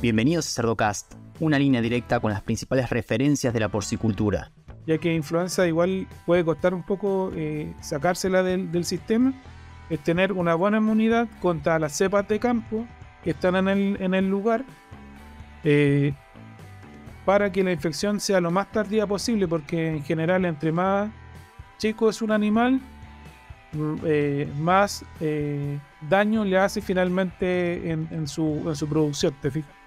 Bienvenidos a Cerdocast, una línea directa con las principales referencias de la porcicultura. Ya que influenza igual puede costar un poco eh, sacársela del, sistema, es tener una buena inmunidad contra las cepas de campo que están en el, lugar eh, para que la infección sea lo más tardía posible, porque en general entre más chico es un animal, mm, eh, más daño le hace finalmente en su producción, ¿te fijas?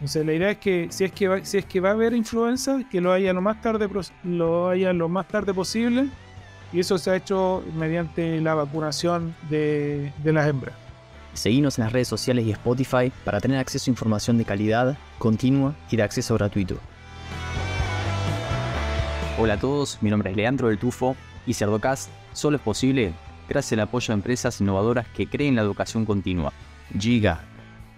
Entonces la idea es que si es que va, si es que va a haber influenza, que lo haya lo más tarde lo haya lo más tarde posible y eso se ha hecho mediante la vacunación de, de las hembras. Seguimos en las redes sociales y Spotify para tener acceso a información de calidad, continua y de acceso gratuito. Hola a todos, mi nombre es Leandro del Tufo y Cerdocast solo es posible gracias al apoyo de empresas innovadoras que creen la educación continua. Giga,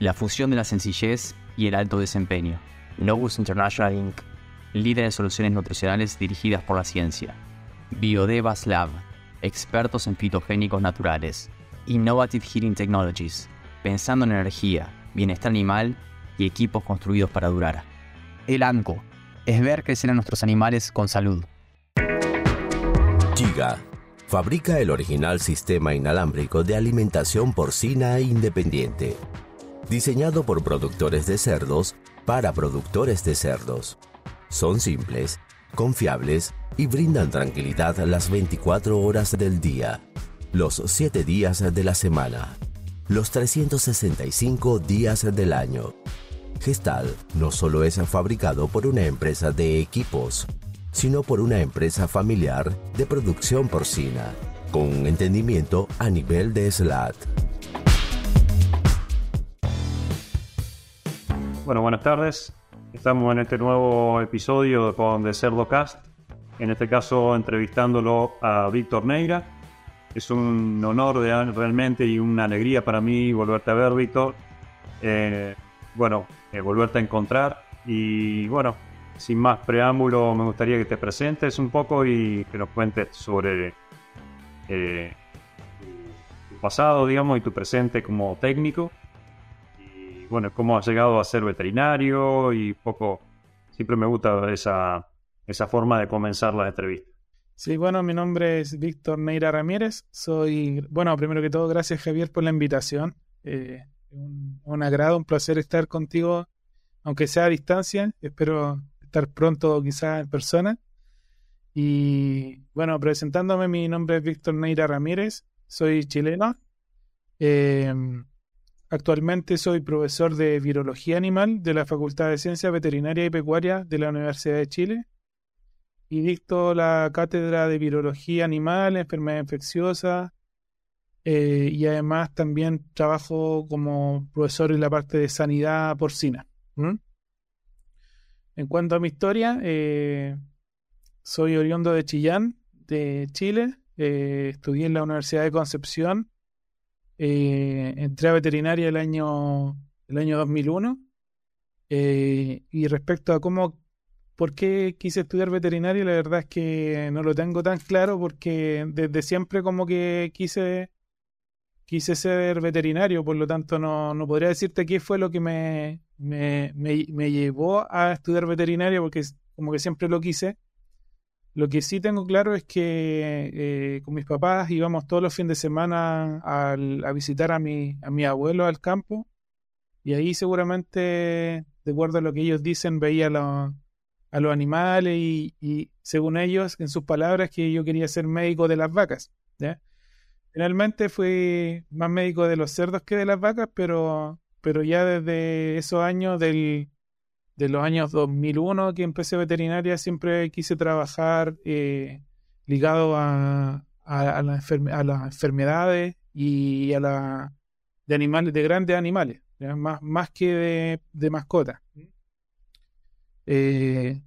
la fusión de la sencillez y el alto desempeño. Novus International Inc., líder de soluciones nutricionales dirigidas por la ciencia. Biodevas Lab, expertos en fitogénicos naturales. Innovative Heating Technologies, pensando en energía, bienestar animal y equipos construidos para durar. El ANCO, es ver crecer a nuestros animales con salud. Giga, fabrica el original sistema inalámbrico de alimentación porcina independiente diseñado por productores de cerdos para productores de cerdos. Son simples, confiables y brindan tranquilidad las 24 horas del día, los 7 días de la semana, los 365 días del año. Gestal no solo es fabricado por una empresa de equipos, sino por una empresa familiar de producción porcina, con un entendimiento a nivel de SLAT. Bueno, buenas tardes. Estamos en este nuevo episodio con The Cerdo Cast. En este caso, entrevistándolo a Víctor Neira. Es un honor realmente y una alegría para mí volverte a ver, Víctor. Eh, bueno, eh, volverte a encontrar. Y bueno, sin más preámbulo, me gustaría que te presentes un poco y que nos cuentes sobre eh, tu pasado, digamos, y tu presente como técnico bueno, cómo has llegado a ser veterinario y poco, siempre me gusta esa, esa forma de comenzar la entrevista. Sí, bueno, mi nombre es Víctor Neira Ramírez. Soy, bueno, primero que todo, gracias Javier por la invitación. Eh, un, agrado, un placer estar contigo, aunque sea a distancia. Espero estar pronto, quizás en persona. Y bueno, presentándome, mi nombre es Víctor Neira Ramírez. Soy chileno. Eh, Actualmente soy profesor de Virología Animal de la Facultad de Ciencias Veterinaria y Pecuaria de la Universidad de Chile y dicto la cátedra de Virología Animal, Enfermedad Infecciosa eh, y además también trabajo como profesor en la parte de sanidad porcina. En cuanto a mi historia, eh, soy oriundo de Chillán, de Chile. Eh, estudié en la Universidad de Concepción eh, entré a veterinaria el año, el año 2001. Eh, y respecto a cómo, por qué quise estudiar veterinaria, la verdad es que no lo tengo tan claro porque desde siempre como que quise, quise ser veterinario, por lo tanto no, no podría decirte qué fue lo que me, me, me, me llevó a estudiar veterinaria porque como que siempre lo quise. Lo que sí tengo claro es que eh, con mis papás íbamos todos los fines de semana a, visitar a mi, a mi abuelo al campo y ahí seguramente, de acuerdo a lo que ellos dicen, veía a los animales y, según ellos, en sus palabras, que yo quería ser médico de las vacas. Finalmente fui más médico de los cerdos que de las vacas, pero, pero ya desde esos años del de los años 2001 que empecé veterinaria, siempre quise trabajar eh, ligado a, a, las enfermedades y a la de animales, de grandes animales, más, más que de, de mascotas. Eh,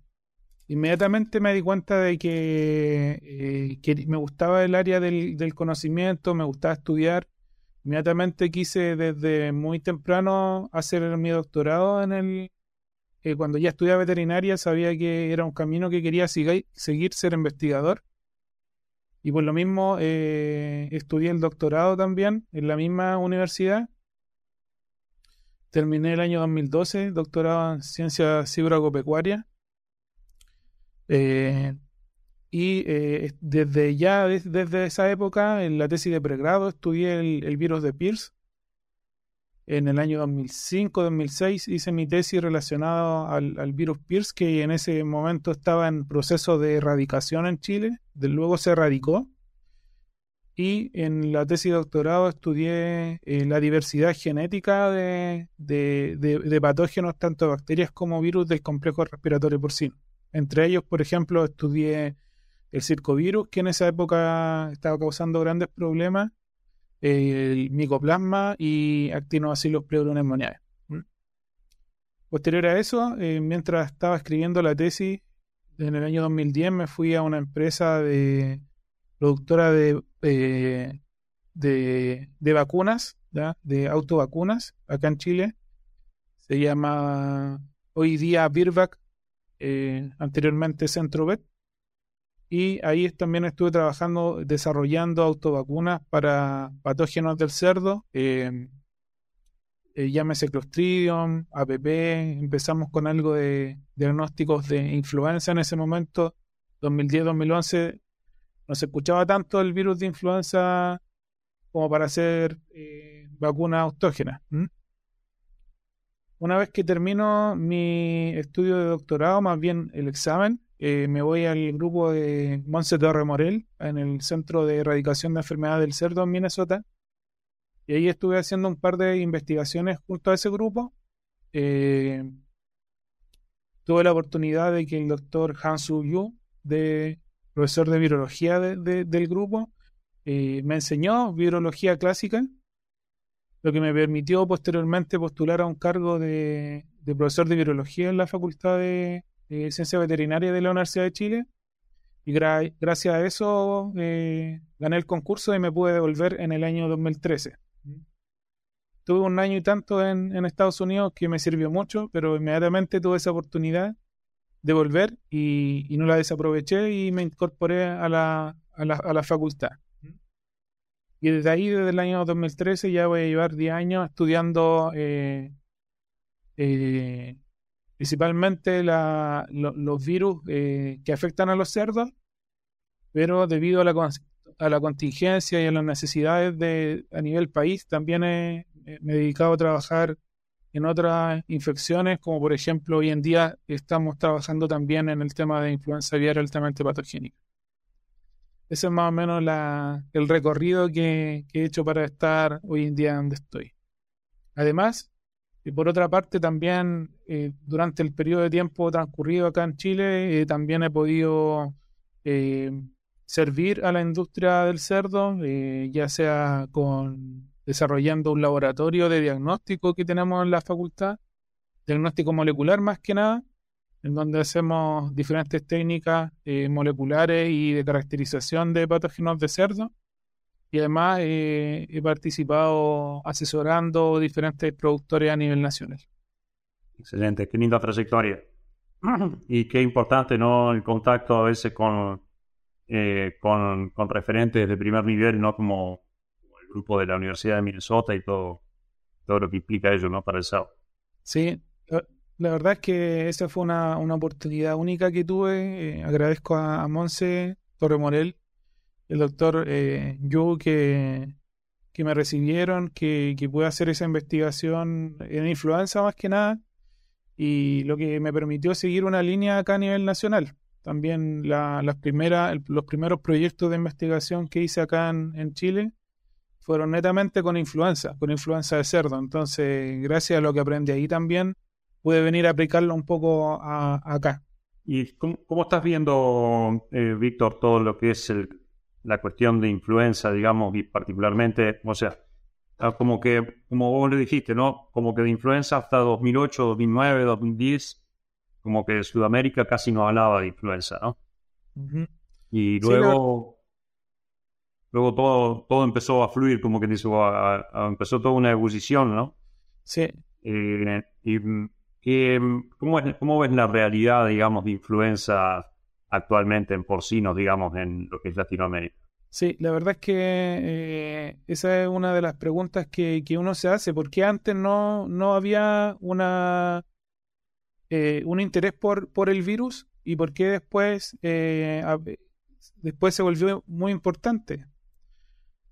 inmediatamente me di cuenta de que, eh, que me gustaba el área del, del, conocimiento, me gustaba estudiar. Inmediatamente quise desde muy temprano hacer mi doctorado en el, cuando ya estudiaba veterinaria sabía que era un camino que quería seguir, ser investigador. Y por lo mismo eh, estudié el doctorado también en la misma universidad. terminé el año 2012, doctorado en ciencias cibragopecuarias. Eh, y eh, desde ya, desde esa época, en la tesis de pregrado, estudié el, virus de Pierce. En el año 2005-2006 hice mi tesis relacionada al, virus Pierce, que en ese momento estaba en proceso de erradicación en Chile. De luego se erradicó. Y en la tesis de doctorado estudié eh, la diversidad genética de, de patógenos, tanto bacterias como virus del complejo respiratorio porcino. Entre ellos, por ejemplo, estudié el circovirus, que en esa época estaba causando grandes problemas, el micoplasma y actinobacillus pleuropneumoniae. Posterior a eso, eh, mientras estaba escribiendo la tesis, en el año 2010 me fui a una empresa de productora de, eh, de, vacunas, de autovacunas, acá en Chile. Se llama hoy día Birvac, eh, anteriormente Centrovet y ahí también estuve trabajando, desarrollando autovacunas para patógenos del cerdo, eh, eh, llámese Clostridium, APP, empezamos con algo de diagnósticos de influenza en ese momento, 2010-2011, no se escuchaba tanto el virus de influenza como para hacer eh, vacunas autógenas. Una vez que termino mi estudio de doctorado, más bien el examen, eh, me voy al grupo de Monse Torre Morel, en el Centro de Erradicación de Enfermedades del Cerdo en Minnesota. Y ahí estuve haciendo un par de investigaciones junto a ese grupo. Eh, tuve la oportunidad de que el doctor Hansu Yu, de, profesor de virología del grupo, eh, me enseñó virología clásica, lo que me permitió posteriormente postular a un cargo de profesor de virología en la Facultad de, de Ciencia Veterinaria de la Universidad de Chile. Y gracias a eso eh, gané el concurso y me pude devolver en el año 2013. Tuve un año y tanto en, Estados Unidos que me sirvió mucho, pero inmediatamente tuve esa oportunidad de volver y, no la desaproveché y me incorporé a la, a la, a la facultad. Y desde ahí, desde el año 2013, ya voy a llevar 10 años estudiando eh, eh, principalmente los virus eh, que afectan a los cerdos, pero debido a la, la contingencia y a las necesidades de, a nivel país, también me he dedicado a trabajar en otras infecciones, como por ejemplo hoy en día estamos trabajando también en el tema de influenza aviar altamente patogénica. Ese es más o menos el recorrido que, que he hecho para estar hoy en día donde estoy. Además, y por otra parte, también eh, durante el periodo de tiempo transcurrido acá en Chile, eh, también he podido eh, servir a la industria del cerdo, ya sea con desarrollando un laboratorio de diagnóstico que tenemos en la facultad, diagnóstico molecular más que nada, en donde hacemos diferentes técnicas moleculares y de caracterización de patógenos de cerdo y además eh, he participado asesorando diferentes productores a nivel nacional. Excelente, qué linda trayectoria. Y qué importante ¿no? el contacto a veces con, eh, con, con, referentes de primer nivel, ¿no? Como, el grupo de la Universidad de Minnesota y todo, todo lo que implica ello ¿no? para el SAO. Sí, la verdad es que esa fue una, una oportunidad única que tuve. Eh, agradezco a, a Monse Torremorel el doctor eh, Yu que, que me recibieron, que, que pude hacer esa investigación en influenza más que nada, y lo que me permitió seguir una línea acá a nivel nacional. También la, las primeras, los primeros proyectos de investigación que hice acá en, Chile fueron netamente con influenza, con influenza de cerdo. Entonces, gracias a lo que aprendí ahí también, pude venir a aplicarlo un poco acá. ¿Y cómo, estás viendo, eh, Víctor, todo lo que es el, la cuestión de influenza, digamos, y particularmente, o sea, como que, como vos le dijiste, ¿no? Como que de influenza hasta 2008, 2009, 2010, como que Sudamérica casi no hablaba de influenza, ¿no? Y luego, luego todo, todo empezó a fluir, como que dice, empezó toda una ebullición, ¿no? Sí. Eh, y, ¿cómo, ¿Cómo ves la realidad, digamos, de influenza actualmente en porcinos, digamos, en lo que es Latinoamérica. Sí, la verdad es que eh, esa es una de las preguntas que, que uno se hace, porque antes no, no había una eh, un interés por, por el virus y por qué después, eh, después se volvió muy importante.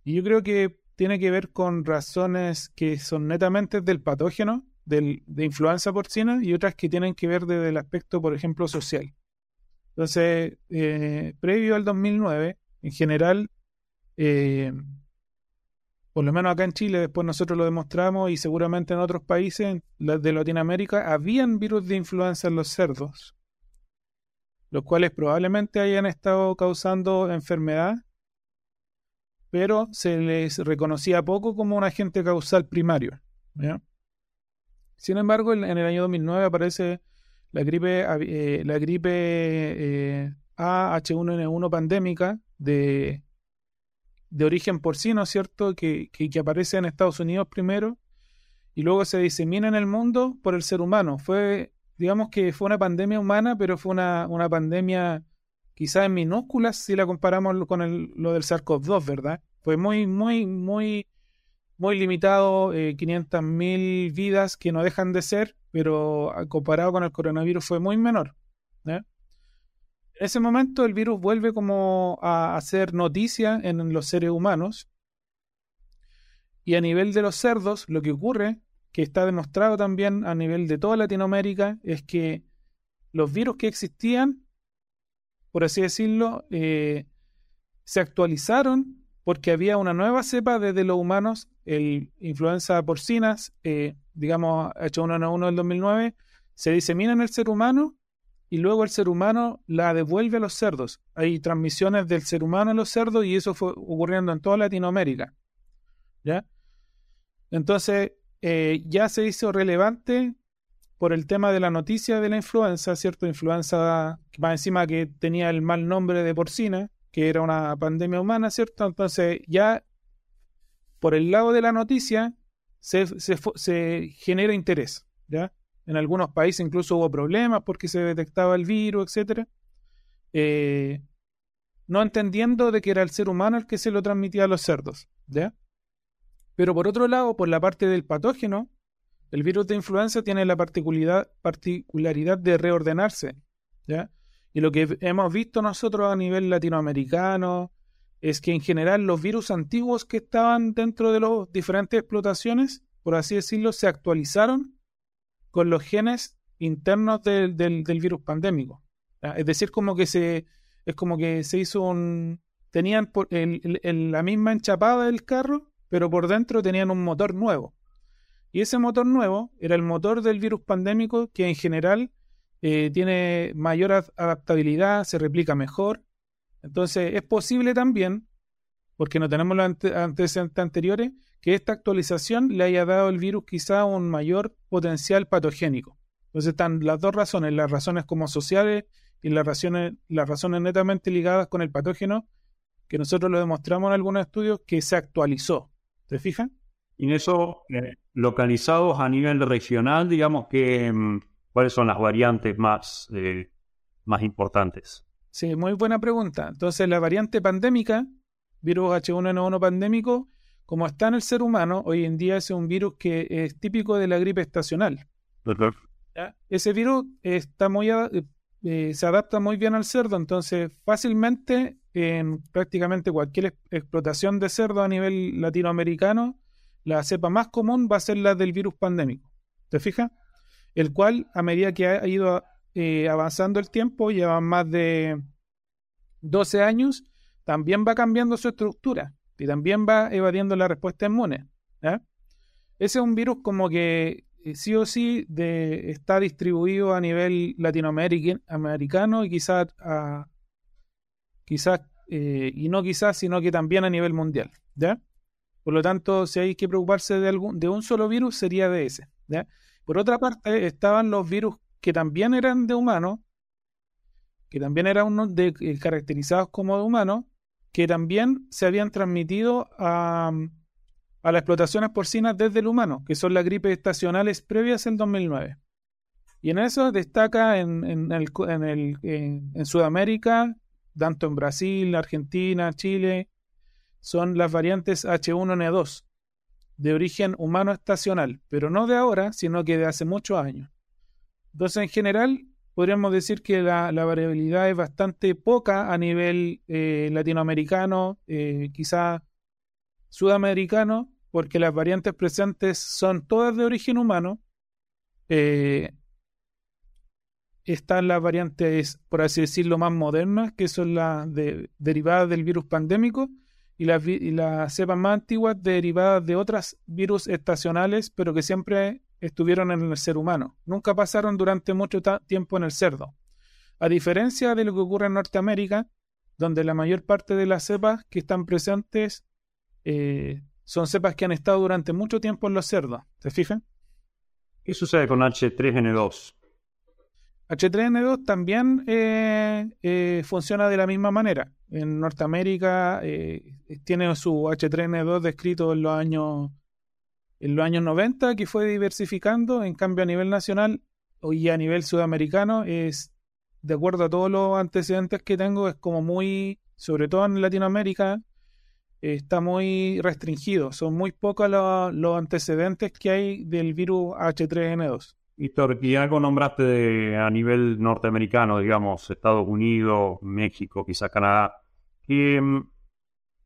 Y yo creo que tiene que ver con razones que son netamente del patógeno, del, de influenza porcina, y otras que tienen que ver desde el aspecto, por ejemplo, social. Entonces, previo al 2009, en general, eh, por lo menos acá en Chile, después nosotros lo demostramos y seguramente en otros países de Latinoamérica, habían virus de influenza en los cerdos, los cuales probablemente hayan estado causando enfermedad, pero se les reconocía poco como un agente causal primario. Sin embargo, en, el año 2009 aparece la gripe, eh, la gripe eh, AH1N1 pandémica de, de origen porcino, ¿cierto? Que, que, aparece en Estados Unidos primero y luego se disemina en el mundo por el ser humano. Fue, digamos que fue una pandemia humana, pero fue una, una pandemia quizás en minúsculas si la comparamos con el, lo del SARS-CoV-2, ¿verdad? Fue muy, muy, muy, muy limitado, eh, 500.000 vidas que no dejan de ser, pero comparado con el coronavirus fue muy menor. En ese momento el virus vuelve como a hacer noticia en los seres humanos. Y a nivel de los cerdos, lo que ocurre, que está demostrado también a nivel de toda Latinoamérica, es que los virus que existían, por así decirlo, eh, se actualizaron porque había una nueva cepa desde los humanos, el influenza porcinas, eh, digamos H1N1 del 2009, se disemina en el ser humano y luego el ser humano la devuelve a los cerdos. Hay transmisiones del ser humano a los cerdos y eso fue ocurriendo en toda Latinoamérica. ¿Ya? Entonces, eh, ya se hizo relevante por el tema de la noticia de la influenza, ¿cierto? Influenza, más encima que tenía el mal nombre de porcina, que era una pandemia humana, ¿cierto? Entonces, ya por el lado de la noticia se, se, genera interés, ¿ya? En algunos países incluso hubo problemas porque se detectaba el virus, etc. Eh, no entendiendo de que era el ser humano el que se lo transmitía a los cerdos. ¿ya? Pero por otro lado, por la parte del patógeno, el virus de influenza tiene la particularidad de reordenarse. ¿ya? Y lo que hemos visto nosotros a nivel latinoamericano es que en general los virus antiguos que estaban dentro de las diferentes explotaciones, por así decirlo, se actualizaron con los genes internos del, del, virus pandémico. Es decir, como que se es como que se hizo un tenían por, el, la misma enchapada del carro, pero por dentro tenían un motor nuevo. Y ese motor nuevo era el motor del virus pandémico que en general eh, tiene mayor adaptabilidad, se replica mejor. Entonces es posible también, porque no tenemos los antecedentes anteriores, que esta actualización le haya dado al virus quizá un mayor potencial patogénico. Entonces están las dos razones, las razones como sociales y las razones, las razones netamente ligadas con el patógeno, que nosotros lo demostramos en algunos estudios que se actualizó. ¿Te fijan? Y en eso, eh, localizados a nivel regional, digamos que, mm, ¿cuáles son las variantes más, eh, más importantes? Sí, muy buena pregunta. Entonces, la variante pandémica, virus H1N1 pandémico, como está en el ser humano, hoy en día es un virus que es típico de la gripe estacional. Ese virus está muy eh, se adapta muy bien al cerdo, entonces fácilmente en prácticamente cualquier explotación de cerdo a nivel latinoamericano, la cepa más común va a ser la del virus pandémico. ¿Te fijas? El cual, a medida que ha ido eh, avanzando el tiempo, lleva más de 12 años, también va cambiando su estructura y también va evadiendo la respuesta inmune. Ese es un virus como que eh, sí o sí está distribuido a nivel latinoamericano y quizás quizás eh, y no quizás sino que también a nivel mundial por lo tanto si hay que preocuparse de algún de un solo virus sería de ese. Por otra parte estaban los virus que también eran de humanos que también eran eh, caracterizados como de humanos que también se habían transmitido a, las explotaciones porcinas desde el humano, que son las gripes estacionales previas al 2009. Y en eso destaca en, en, el, en, el, en, Sudamérica, tanto en Brasil, Argentina, Chile, son las variantes H1N2, de origen humano estacional, pero no de ahora, sino que de hace muchos años. Entonces, en general, podríamos decir que la, variabilidad es bastante poca a nivel eh, latinoamericano, eh, quizá sudamericano, porque las variantes presentes son todas de origen humano. Eh, están las variantes, por así decirlo, más modernas, que son las derivadas del virus pandémico, y las, cepas más antiguas derivadas de otras virus estacionales, pero que siempre estuvieron en el ser humano. Nunca pasaron durante mucho tiempo en el cerdo. A diferencia de lo que ocurre en Norteamérica, donde la mayor parte de las cepas que están presentes eh, son cepas que han estado durante mucho tiempo en los cerdos. ¿Se fijan? ¿Qué sucede con H3N2? H3N2 también eh, eh, funciona de la misma manera. En Norteamérica tiene su H3N2 descrito en los años en los años 90 que fue diversificando, en cambio a nivel nacional y a nivel sudamericano es, de acuerdo a todos los antecedentes que tengo, es como muy, sobre todo en Latinoamérica, está muy restringido. Son muy pocos los, antecedentes que hay del virus H3N2. Y algo nombraste a nivel norteamericano, digamos, Estados Unidos, México, quizá Canadá. ¿Qué,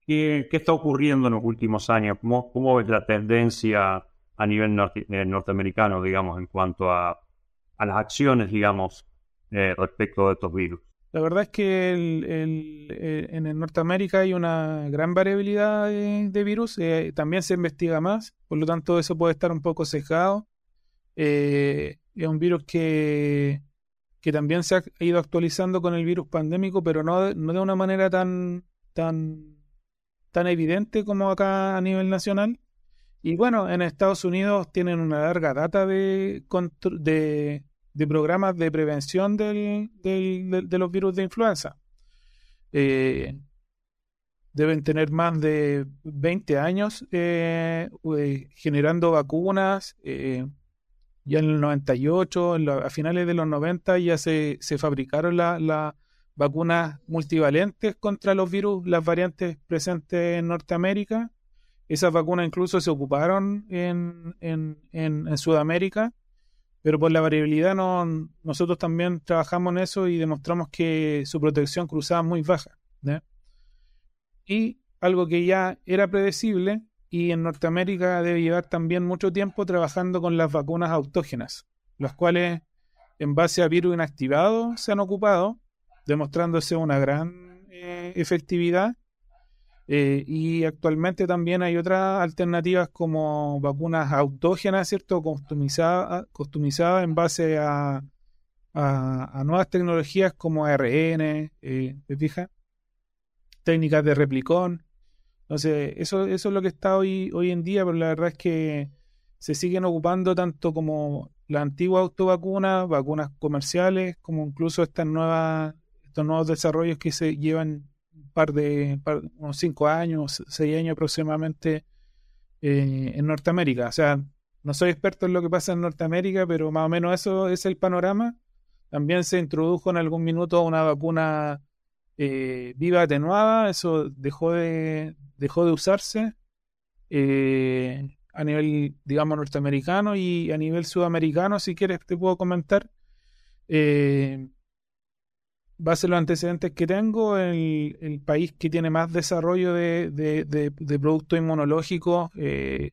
¿Qué, está ocurriendo en los últimos años? ¿Cómo, cómo ves la tendencia a nivel eh, norteamericano, digamos, en cuanto a, las acciones, digamos, eh, respecto de estos virus? La verdad es que eh, en el Norteamérica hay una gran variabilidad de, virus, también se investiga más, por lo tanto eso puede estar un poco sesgado. Es un virus que, que también se ha ido actualizando con el virus pandémico, pero no, no de una manera tan, tan tan evidente como acá a nivel nacional. Y bueno, en Estados Unidos tienen una larga data de, de, programas de prevención del, de los virus de influenza. Eh, deben tener más de 20 años eh, eh, generando vacunas. Ya en el 98, a finales de los 90 ya se, se fabricaron la, la vacunas multivalentes contra los virus, las variantes presentes en Norteamérica. Esas vacunas incluso se ocuparon en, en, en, Sudamérica, pero por la variabilidad no, nosotros también trabajamos en eso y demostramos que su protección cruzada es muy baja. Y algo que ya era predecible y en Norteamérica debe llevar también mucho tiempo trabajando con las vacunas autógenas, las cuales en base a virus inactivados se han ocupado demostrándose una gran eh, efectividad. Eh, y actualmente también hay otras alternativas como vacunas autógenas, ¿cierto? Customizadas customizada en base a, a, nuevas tecnologías como ARN, eh, fija? Técnicas de replicón. Entonces, eso, eso es lo que está hoy, hoy en día, pero la verdad es que se siguen ocupando tanto como la antigua autovacuna, vacunas comerciales, como incluso estas nuevas nuevos desarrollos que se llevan un par de, unos cinco años, seis años aproximadamente eh, en Norteamérica. O sea, no soy experto en lo que pasa en Norteamérica, pero más o menos eso es el panorama. También se introdujo en algún minuto una vacuna eh, viva atenuada, eso dejó de, dejó de usarse eh, a nivel, digamos, norteamericano y a nivel sudamericano, si quieres, te puedo comentar. Eh, base a los antecedentes que tengo, el, país que tiene más desarrollo de, de, de, productos inmunológicos eh,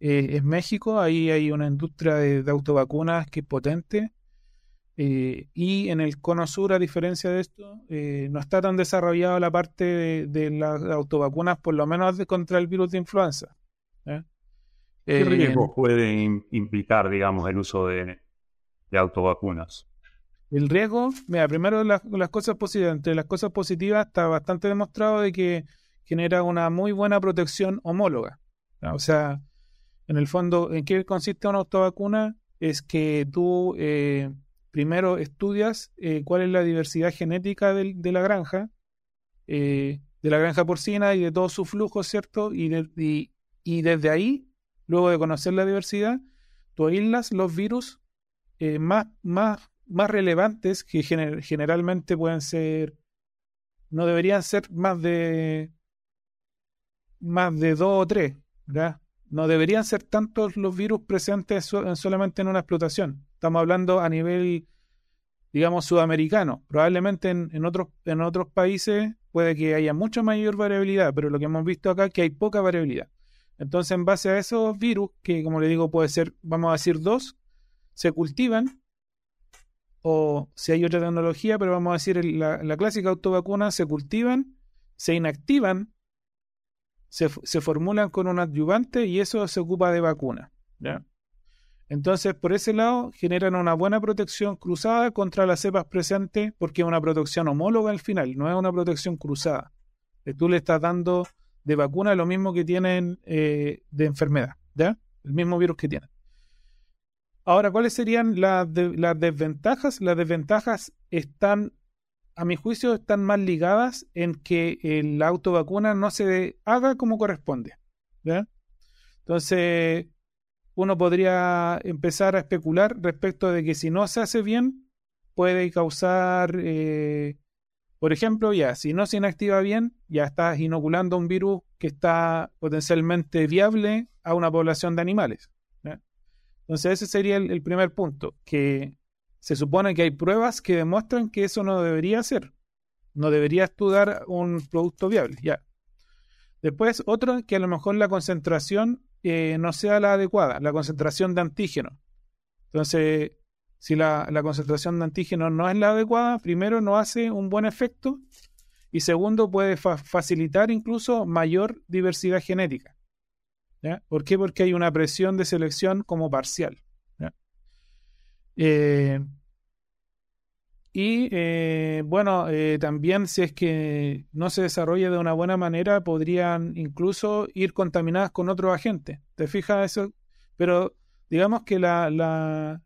eh, es México. Ahí hay una industria de, autovacunas que es potente. Eh, y en el cono sur, a diferencia de esto, no está tan desarrollada la parte de, las autovacunas, por lo menos contra el virus de influenza. ¿Qué riesgos puede implicar, digamos, el uso de, de autovacunas? El riesgo, mira, primero las, cosas positivas. Entre las cosas positivas está bastante demostrado de que genera una muy buena protección homóloga. O sea, en el fondo, ¿en qué consiste una autovacuna? Es que tú eh, primero estudias eh, cuál es la diversidad genética de, la granja, eh, de la granja porcina y de todo su flujo, ¿cierto? Y, y, desde ahí, luego de conocer la diversidad, tú aíslas los virus más, más más relevantes que generalmente pueden ser, no deberían ser más de más de dos o tres, ¿verdad? No deberían ser tantos los virus presentes solamente en una explotación. Estamos hablando a nivel, digamos, sudamericano. Probablemente en, otros, en otros países puede que haya mucha mayor variabilidad, pero lo que hemos visto acá es que hay poca variabilidad. Entonces, en base a esos virus, que como le digo, puede ser, vamos a decir, dos, se cultivan, o si hay otra tecnología, pero vamos a decir, la, la clásica autovacuna, se cultivan, se inactivan se, formulan con un adyuvante y eso se ocupa de vacuna. Entonces, por ese lado, generan una buena protección cruzada contra las cepas presentes porque es una protección homóloga al final, no es una protección cruzada. Eh, tú le estás dando de vacuna lo mismo que tienen eh, de enfermedad, ¿ya? El mismo virus que tienen. Ahora, ¿cuáles serían las, las desventajas? Las desventajas están a mi juicio, están más ligadas en que la autovacuna no se haga como corresponde. Entonces, uno podría empezar a especular respecto de que si no se hace bien, puede causar, eh, por ejemplo, ya, si no se inactiva bien, ya estás inoculando un virus que está potencialmente viable a una población de animales. Entonces, ese sería el primer punto, que se supone que hay pruebas que demuestran que eso no debería ser. No debería estudiar un producto viable. Ya. Después, otro que a lo mejor la concentración eh, no sea la adecuada, la concentración de antígeno. Entonces, si la, concentración de antígeno no es la adecuada, primero no hace un buen efecto y segundo puede facilitar incluso mayor diversidad genética. ¿Por qué? Porque hay una presión de selección como parcial. Eh, y eh, bueno, eh, también si es que no se desarrolla de una buena manera, podrían incluso ir contaminadas con otros agentes. ¿Te fijas eso? Pero digamos que la, la,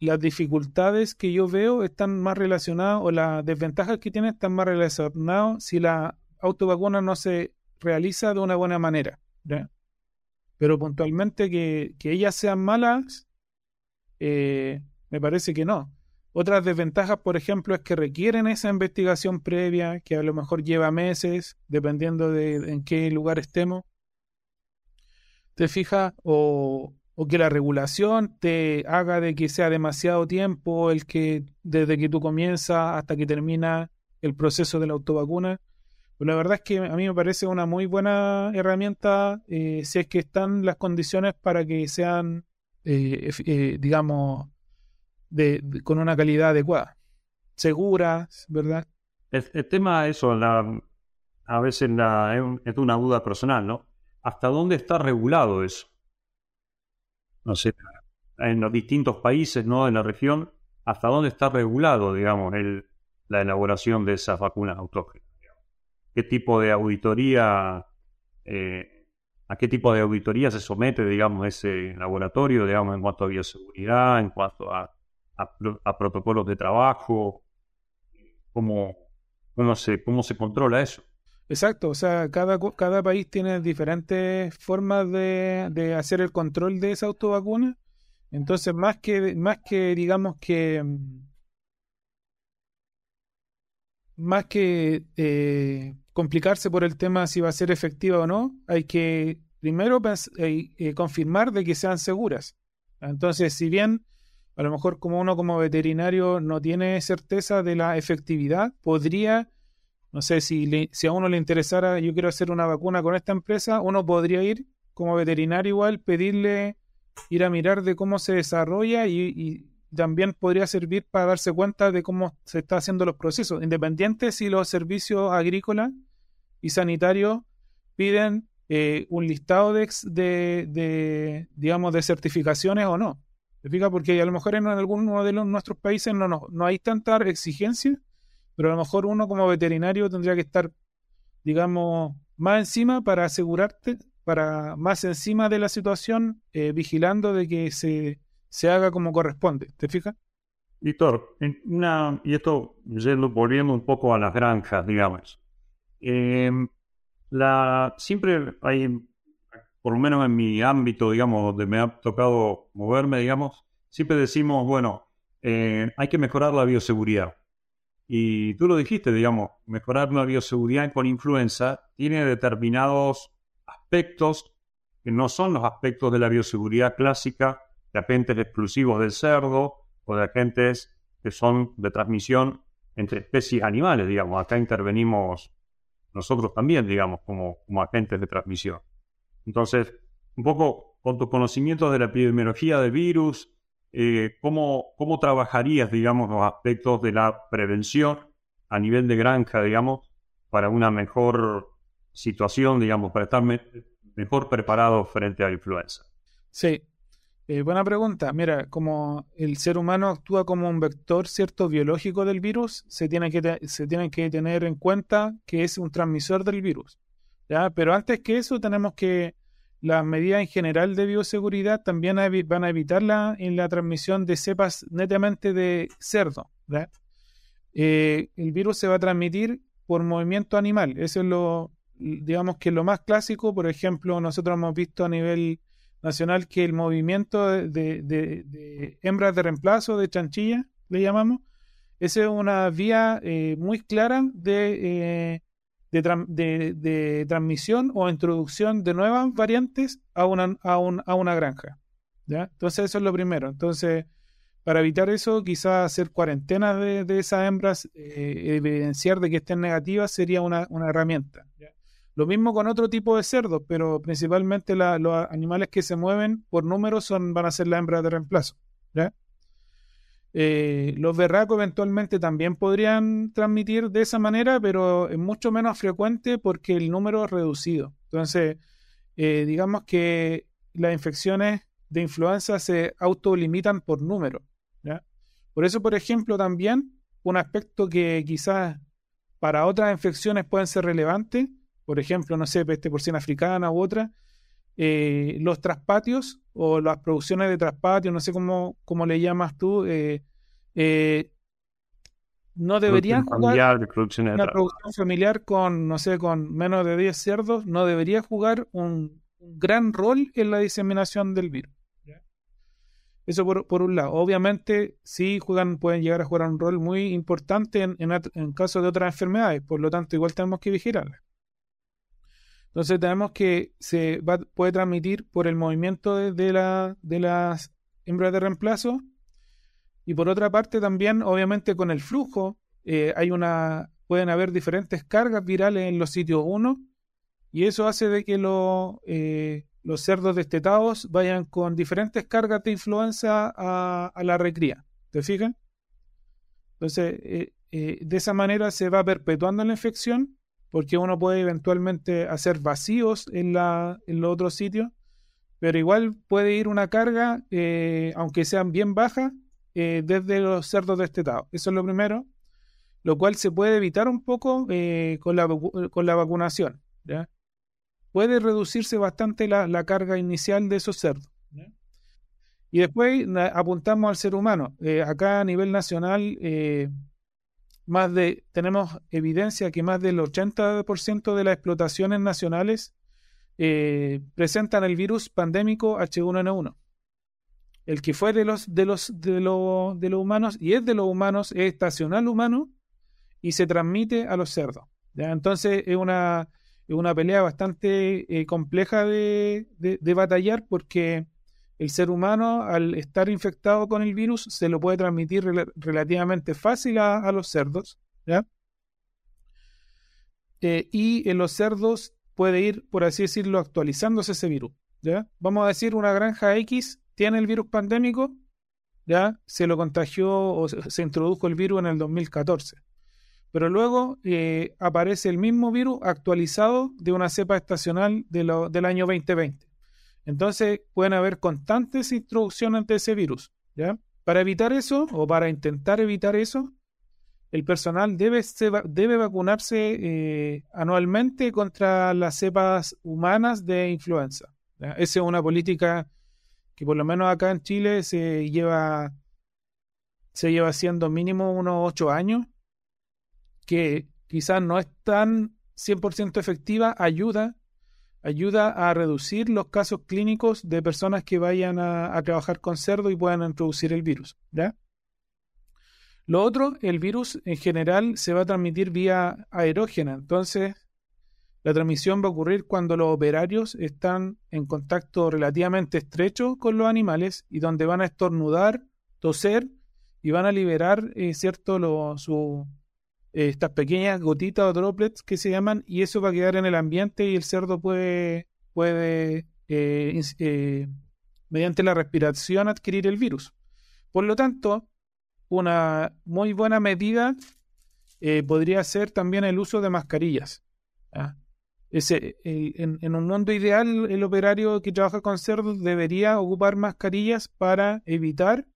las dificultades que yo veo están más relacionadas, o las desventajas que tiene están más relacionadas si la autovacuna no se realiza de una buena manera. Pero puntualmente que, que ellas sean malas eh, me parece que no. Otras desventajas, por ejemplo, es que requieren esa investigación previa, que a lo mejor lleva meses, dependiendo de en qué lugar estemos. ¿Te fijas? O, que la regulación te haga de que sea demasiado tiempo el que desde que tú comienzas hasta que termina el proceso de la autovacuna. Pero la verdad es que a mí me parece una muy buena herramienta eh, si es que están las condiciones para que sean eh, eh, digamos, de, con una calidad adecuada, segura, ¿verdad? El, tema, eso, la, a veces la, es, una duda personal, ¿no? ¿Hasta dónde está regulado eso? No sé, en los distintos países, ¿no? En la región, ¿hasta dónde está regulado, digamos, el, la elaboración de esas vacunas autógenas? ¿Qué tipo de auditoría eh, a qué tipo de auditoría se somete, digamos, ese laboratorio, digamos, en cuanto a bioseguridad, en cuanto a, protocolos de trabajo, cómo, cómo, se, cómo se controla eso. Exacto, o sea, cada, cada país tiene diferentes formas de, de hacer el control de esa autovacuna. Entonces, más que, más que digamos que más que eh, complicarse por el tema si va a ser efectiva o no, hay que primero eh, confirmar de que sean seguras. Entonces, si bien a lo mejor como uno como veterinario no tiene certeza de la efectividad, podría, no sé, si, si a uno le interesara, yo quiero hacer una vacuna con esta empresa, uno podría ir como veterinario igual, pedirle ir a mirar de cómo se desarrolla y también podría servir para darse cuenta de cómo se está haciendo los procesos, independiente si los servicios agrícolas y sanitarios piden eh, un listado de, de, digamos, de certificaciones o no. ¿Se Porque a lo mejor en alguno de nuestros países no, no, no hay tanta exigencia, pero a lo mejor uno como veterinario tendría que estar, digamos, más encima para asegurarte, para más encima de la situación, eh, vigilando de que se, se haga como corresponde. ¿Te fijas? Víctor, una, y esto yendo, volviendo un poco a las granjas, digamos. Em, la, siempre hay, por lo menos en mi ámbito, digamos, donde me ha tocado moverme, digamos, siempre decimos, bueno, eh, hay que mejorar la bioseguridad. Y tú lo dijiste, digamos, mejorar la bioseguridad con influenza tiene determinados aspectos que no son los aspectos de la bioseguridad clásica de agentes exclusivos del cerdo o de agentes que son de transmisión entre especies animales, digamos. Acá intervenimos nosotros también, digamos, como, como agentes de transmisión. Entonces, un poco con tus conocimientos de la epidemiología del virus, eh, ¿cómo, ¿cómo trabajarías, digamos, los aspectos de la prevención a nivel de granja, digamos, para una mejor situación, digamos, para estar mejor preparado frente a la influenza? Sí, eh, buena pregunta. Mira, como el ser humano actúa como un vector cierto biológico del virus, se tiene que, se tiene que tener en cuenta que es un transmisor del virus. Pero antes que eso, tenemos que las medidas en general de bioseguridad también van a evitar la, en la transmisión de cepas netamente de cerdo. Eh, el virus se va a transmitir por movimiento animal. Eso es lo, digamos que lo más clásico. Por ejemplo, nosotros hemos visto a nivel nacional que el movimiento de, hembras de reemplazo, de chanchilla, le llamamos, esa es una vía eh, muy clara eh, de, transmisión o introducción de nuevas variantes a una, a, una granja. ¿ya? Entonces eso es lo primero. Entonces, para evitar eso, quizás hacer cuarentenas de, esas hembras, eh, evidenciar de que estén negativas sería una, una herramienta. Lo mismo con otro tipo de cerdos, pero principalmente los animales que se mueven por número son, van a ser la hembra de reemplazo. Eh, los berracos eventualmente también podrían transmitir de esa manera, pero es mucho menos frecuente porque el número es reducido. Entonces, eh, digamos que las infecciones de influenza se autolimitan por número. Por eso, por ejemplo, también un aspecto que quizás para otras infecciones pueden ser relevantes por ejemplo, no sé, peste porcina africana u otra, eh, los traspatios o las producciones de traspatios, no sé cómo, cómo le llamas tú, eh, eh, no deberían jugar una producción familiar con, no sé, con menos de 10 cerdos, no debería jugar un, gran rol en la diseminación del virus. Eso por, un lado. Obviamente, sí juegan, pueden llegar a jugar un rol muy importante en, en caso de otras enfermedades, por lo tanto, igual tenemos que vigilarlas. Entonces tenemos que se puede transmitir por el movimiento de, la, de las hembras de reemplazo y por otra parte también obviamente con el flujo eh, hay una pueden haber diferentes cargas virales en los sitios 1 y eso hace de que eh, los cerdos destetados vayan con diferentes cargas de influenza a, la recría. ¿Te fijas? Entonces, eh, de esa manera se va perpetuando la infección porque uno puede eventualmente hacer vacíos en, los otros sitios, pero igual puede ir una carga, eh, aunque sean bien bajas, eh, desde los cerdos destetados. Eso es lo primero, lo cual se puede evitar un poco eh, con la vacunación. Puede reducirse bastante la, carga inicial de esos cerdos. Y después apuntamos al ser humano. acá a nivel nacional más de, tenemos evidencia que más del 80% de las explotaciones nacionales eh, presentan el virus pandémico H1N1. El que fue de los, de los, de, de los humanos y es de los humanos, es estacional humano y se transmite a los cerdos. Entonces es una, una pelea bastante eh, compleja de, de batallar porque el ser humano, al estar infectado con el virus, se lo puede transmitir relativamente fácil a, los cerdos. Eh, y en los cerdos puede ir, por así decirlo, actualizándose ese virus. ¿ya? Vamos a decir, una granja X tiene el virus pandémico, ya se lo contagió o se, introdujo el virus en el 2014. Pero luego eh, aparece el mismo virus actualizado de una cepa estacional del año 2020. Entonces pueden haber constantes introducciones de ese virus. ¿ya? Para evitar eso, o para intentar evitar eso, el personal debe, debe vacunarse eh, anualmente contra las cepas humanas de influenza. Esa es una política que por lo menos acá en Chile se lleva, se lleva haciendo mínimo unos ocho años, que quizás no es tan 100% efectiva, ayuda, ayuda a reducir los casos clínicos de personas que vayan a, trabajar con cerdo y puedan introducir el virus. Lo otro, el virus en general se va a transmitir vía aerógena, entonces la transmisión va a ocurrir cuando los operarios están en contacto relativamente estrecho con los animales y donde van a estornudar, toser y van a liberar, eh, ¿cierto?, su, estas pequeñas gotitas o droplets que se llaman y eso va a quedar en el ambiente y el cerdo puede, puede eh, mediante la respiración adquirir el virus. Por lo tanto, una muy buena medida podría ser también el uso de mascarillas. Ese, en, un mundo ideal, el operario que trabaja con cerdos debería ocupar mascarillas para evitar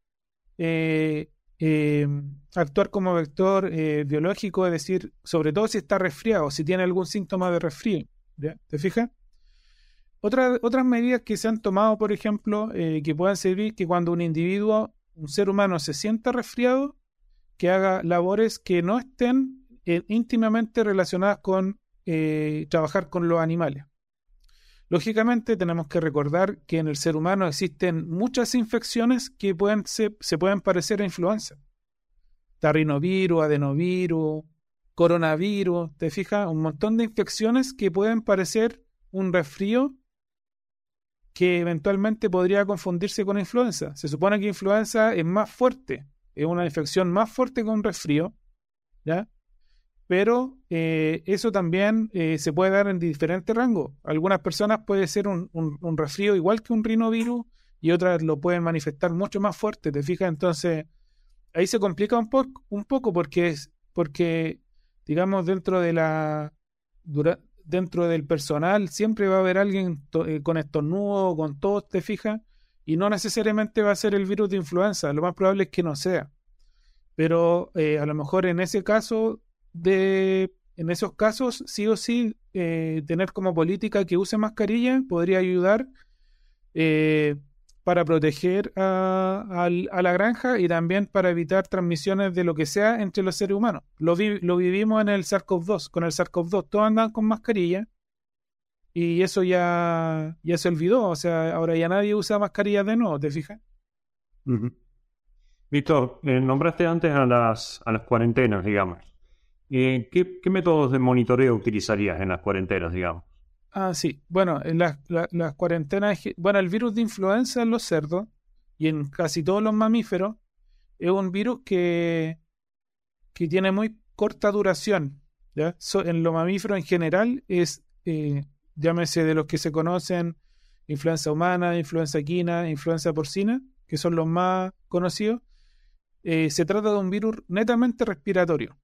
eh, eh, actuar como vector eh, biológico, es decir, sobre todo si está resfriado, si tiene algún síntoma de resfrío. ¿Te fijas? otras medidas que se han tomado, por ejemplo, que puedan servir que cuando un individuo, un ser humano, se sienta resfriado, que haga labores que no estén íntimamente relacionadas con eh, trabajar con los animales. Lógicamente tenemos que recordar que en el ser humano existen muchas infecciones que pueden se, pueden parecer a influenza. Tarrinovirus, adenovirus, coronavirus, ¿te fijas? Un montón de infecciones que pueden parecer un resfrío que eventualmente podría confundirse con influenza. Se supone que influenza es más fuerte, es una infección más fuerte que un resfrío, ¿ya? Pero eh, eso también eh, se puede dar en diferentes rangos. Algunas personas puede ser un, un, resfrío igual que un rinovirus y otras lo pueden manifestar mucho más fuerte, ¿te fijas? Entonces, ahí se complica un, poco un poco porque, porque, digamos, dentro de la... dentro del personal siempre va a haber alguien eh, con estornudo, con tos, ¿te fijas? Y no necesariamente va a ser el virus de influenza, lo más probable es que no sea. Pero a lo mejor en ese caso de, en esos casos, sí o sí, eh, tener como política que use mascarilla podría ayudar eh, para proteger a, la granja y también para evitar transmisiones de lo que sea entre los seres humanos. Lo, lo vivimos en el SARS-CoV-2. Con el SARS-CoV-2 todos andan con mascarilla y eso ya, ya se olvidó. O sea, ahora ya nadie usa mascarilla de nuevo, ¿te fijas? Víctor, eh, nombraste antes a las, a las cuarentenas, digamos. Eh, ¿qué, métodos de monitoreo utilizarías en las cuarentenas, digamos? Ah, sí. Bueno, en las, cuarentenas, bueno, el virus de influenza en los cerdos y en casi todos los mamíferos es un virus que, que tiene muy corta duración. ¿ya? en los mamíferos en general es, eh, llámese de los que se conocen, influenza humana, influenza equina, influenza porcina, que son los más conocidos, eh, se trata de un virus netamente respiratorio.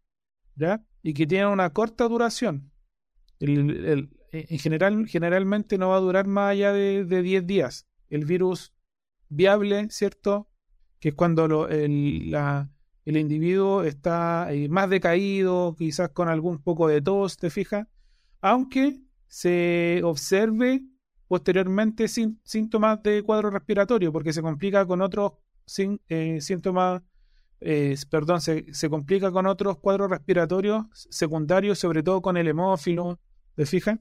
Y que tiene una corta duración. En general, generalmente no va a durar más allá de, 10 días. El virus viable, ¿cierto? Que es cuando el, el individuo está eh, más decaído, quizás con algún poco de tos, ¿te fijas? Aunque se observe posteriormente síntomas de cuadro respiratorio, porque se complica con otros eh, síntomas perdón, se, complica con otros cuadros respiratorios secundarios, sobre todo con el hemófilo, ¿te fijas?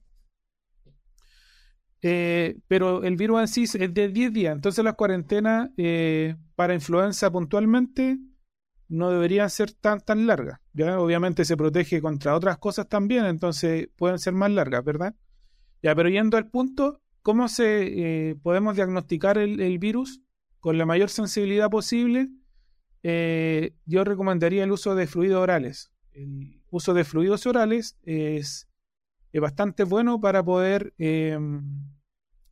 Eh, pero el virus en sí es de 10 días, entonces las cuarentenas eh, para influenza puntualmente no deberían ser tan tan largas. ¿ya? Obviamente se protege contra otras cosas también, entonces pueden ser más largas, ¿verdad? Ya, pero yendo al punto, ¿cómo se eh, podemos diagnosticar el virus con la mayor sensibilidad posible? Eh, yo recomendaría el uso de fluidos orales. El uso de fluidos orales es, bastante bueno para poder em,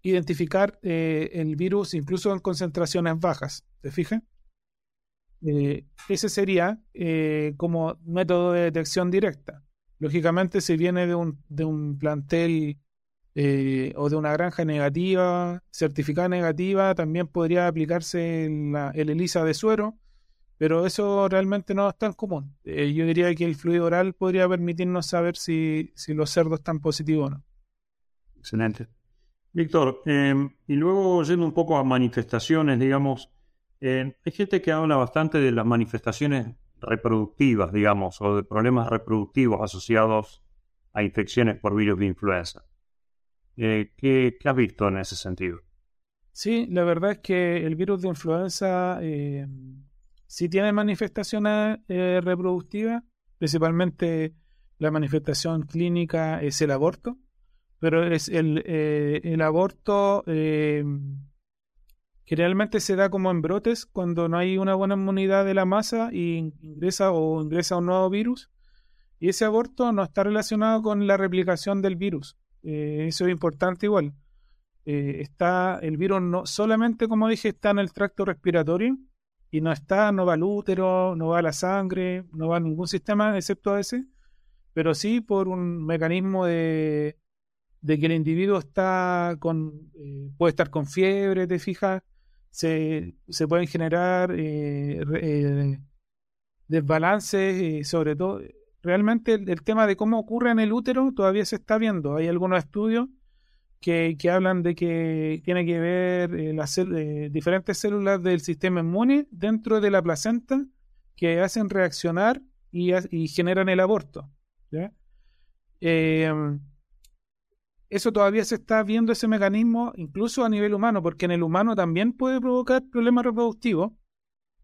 identificar eh, el virus incluso en concentraciones bajas. ¿Te fijas? Eh, ese sería como método de detección directa. Lógicamente, si viene de un, de un plantel o de una granja negativa, certificada negativa, también podría aplicarse el ELISA de suero, pero eso realmente no es tan común. Eh, yo diría que el fluido oral podría permitirnos saber si, si los cerdos están positivos o no. Excelente. Víctor, em, y luego yendo un poco a manifestaciones, digamos, em, hay gente que habla bastante de las manifestaciones reproductivas, digamos, o de problemas reproductivos asociados a infecciones por virus de influenza. Eh, ¿qué, ¿qué, has visto en ese sentido? Sí, la verdad es que el virus de influenza em, sí tienen manifestaciones eh, reproductivas, principalmente la manifestación clínica es el aborto, pero eh, el aborto eh, generalmente se da como en brotes cuando no hay una buena inmunidad de la masa y ingresa o ingresa un nuevo virus. Y ese aborto no está relacionado con la replicación del virus. Eh, eso es importante igual. está el virus no solamente como dije está en el tracto respiratorio y no está no va al útero no va a la sangre no va a ningún sistema excepto a ese pero sí por un mecanismo de, que el individuo está con, eh, puede estar con fiebre, te fijas, se, se pueden generar eh, eh, desbalances, sobre todo, realmente el, tema de cómo ocurre en el útero todavía se está viendo. Hay algunos estudios que, hablan de que tiene que ver las diferentes células del sistema inmune dentro de la placenta que hacen reaccionar y, generan el aborto. Em, eso todavía se está viendo ese mecanismo incluso a nivel humano, porque en el humano también puede provocar problemas reproductivos,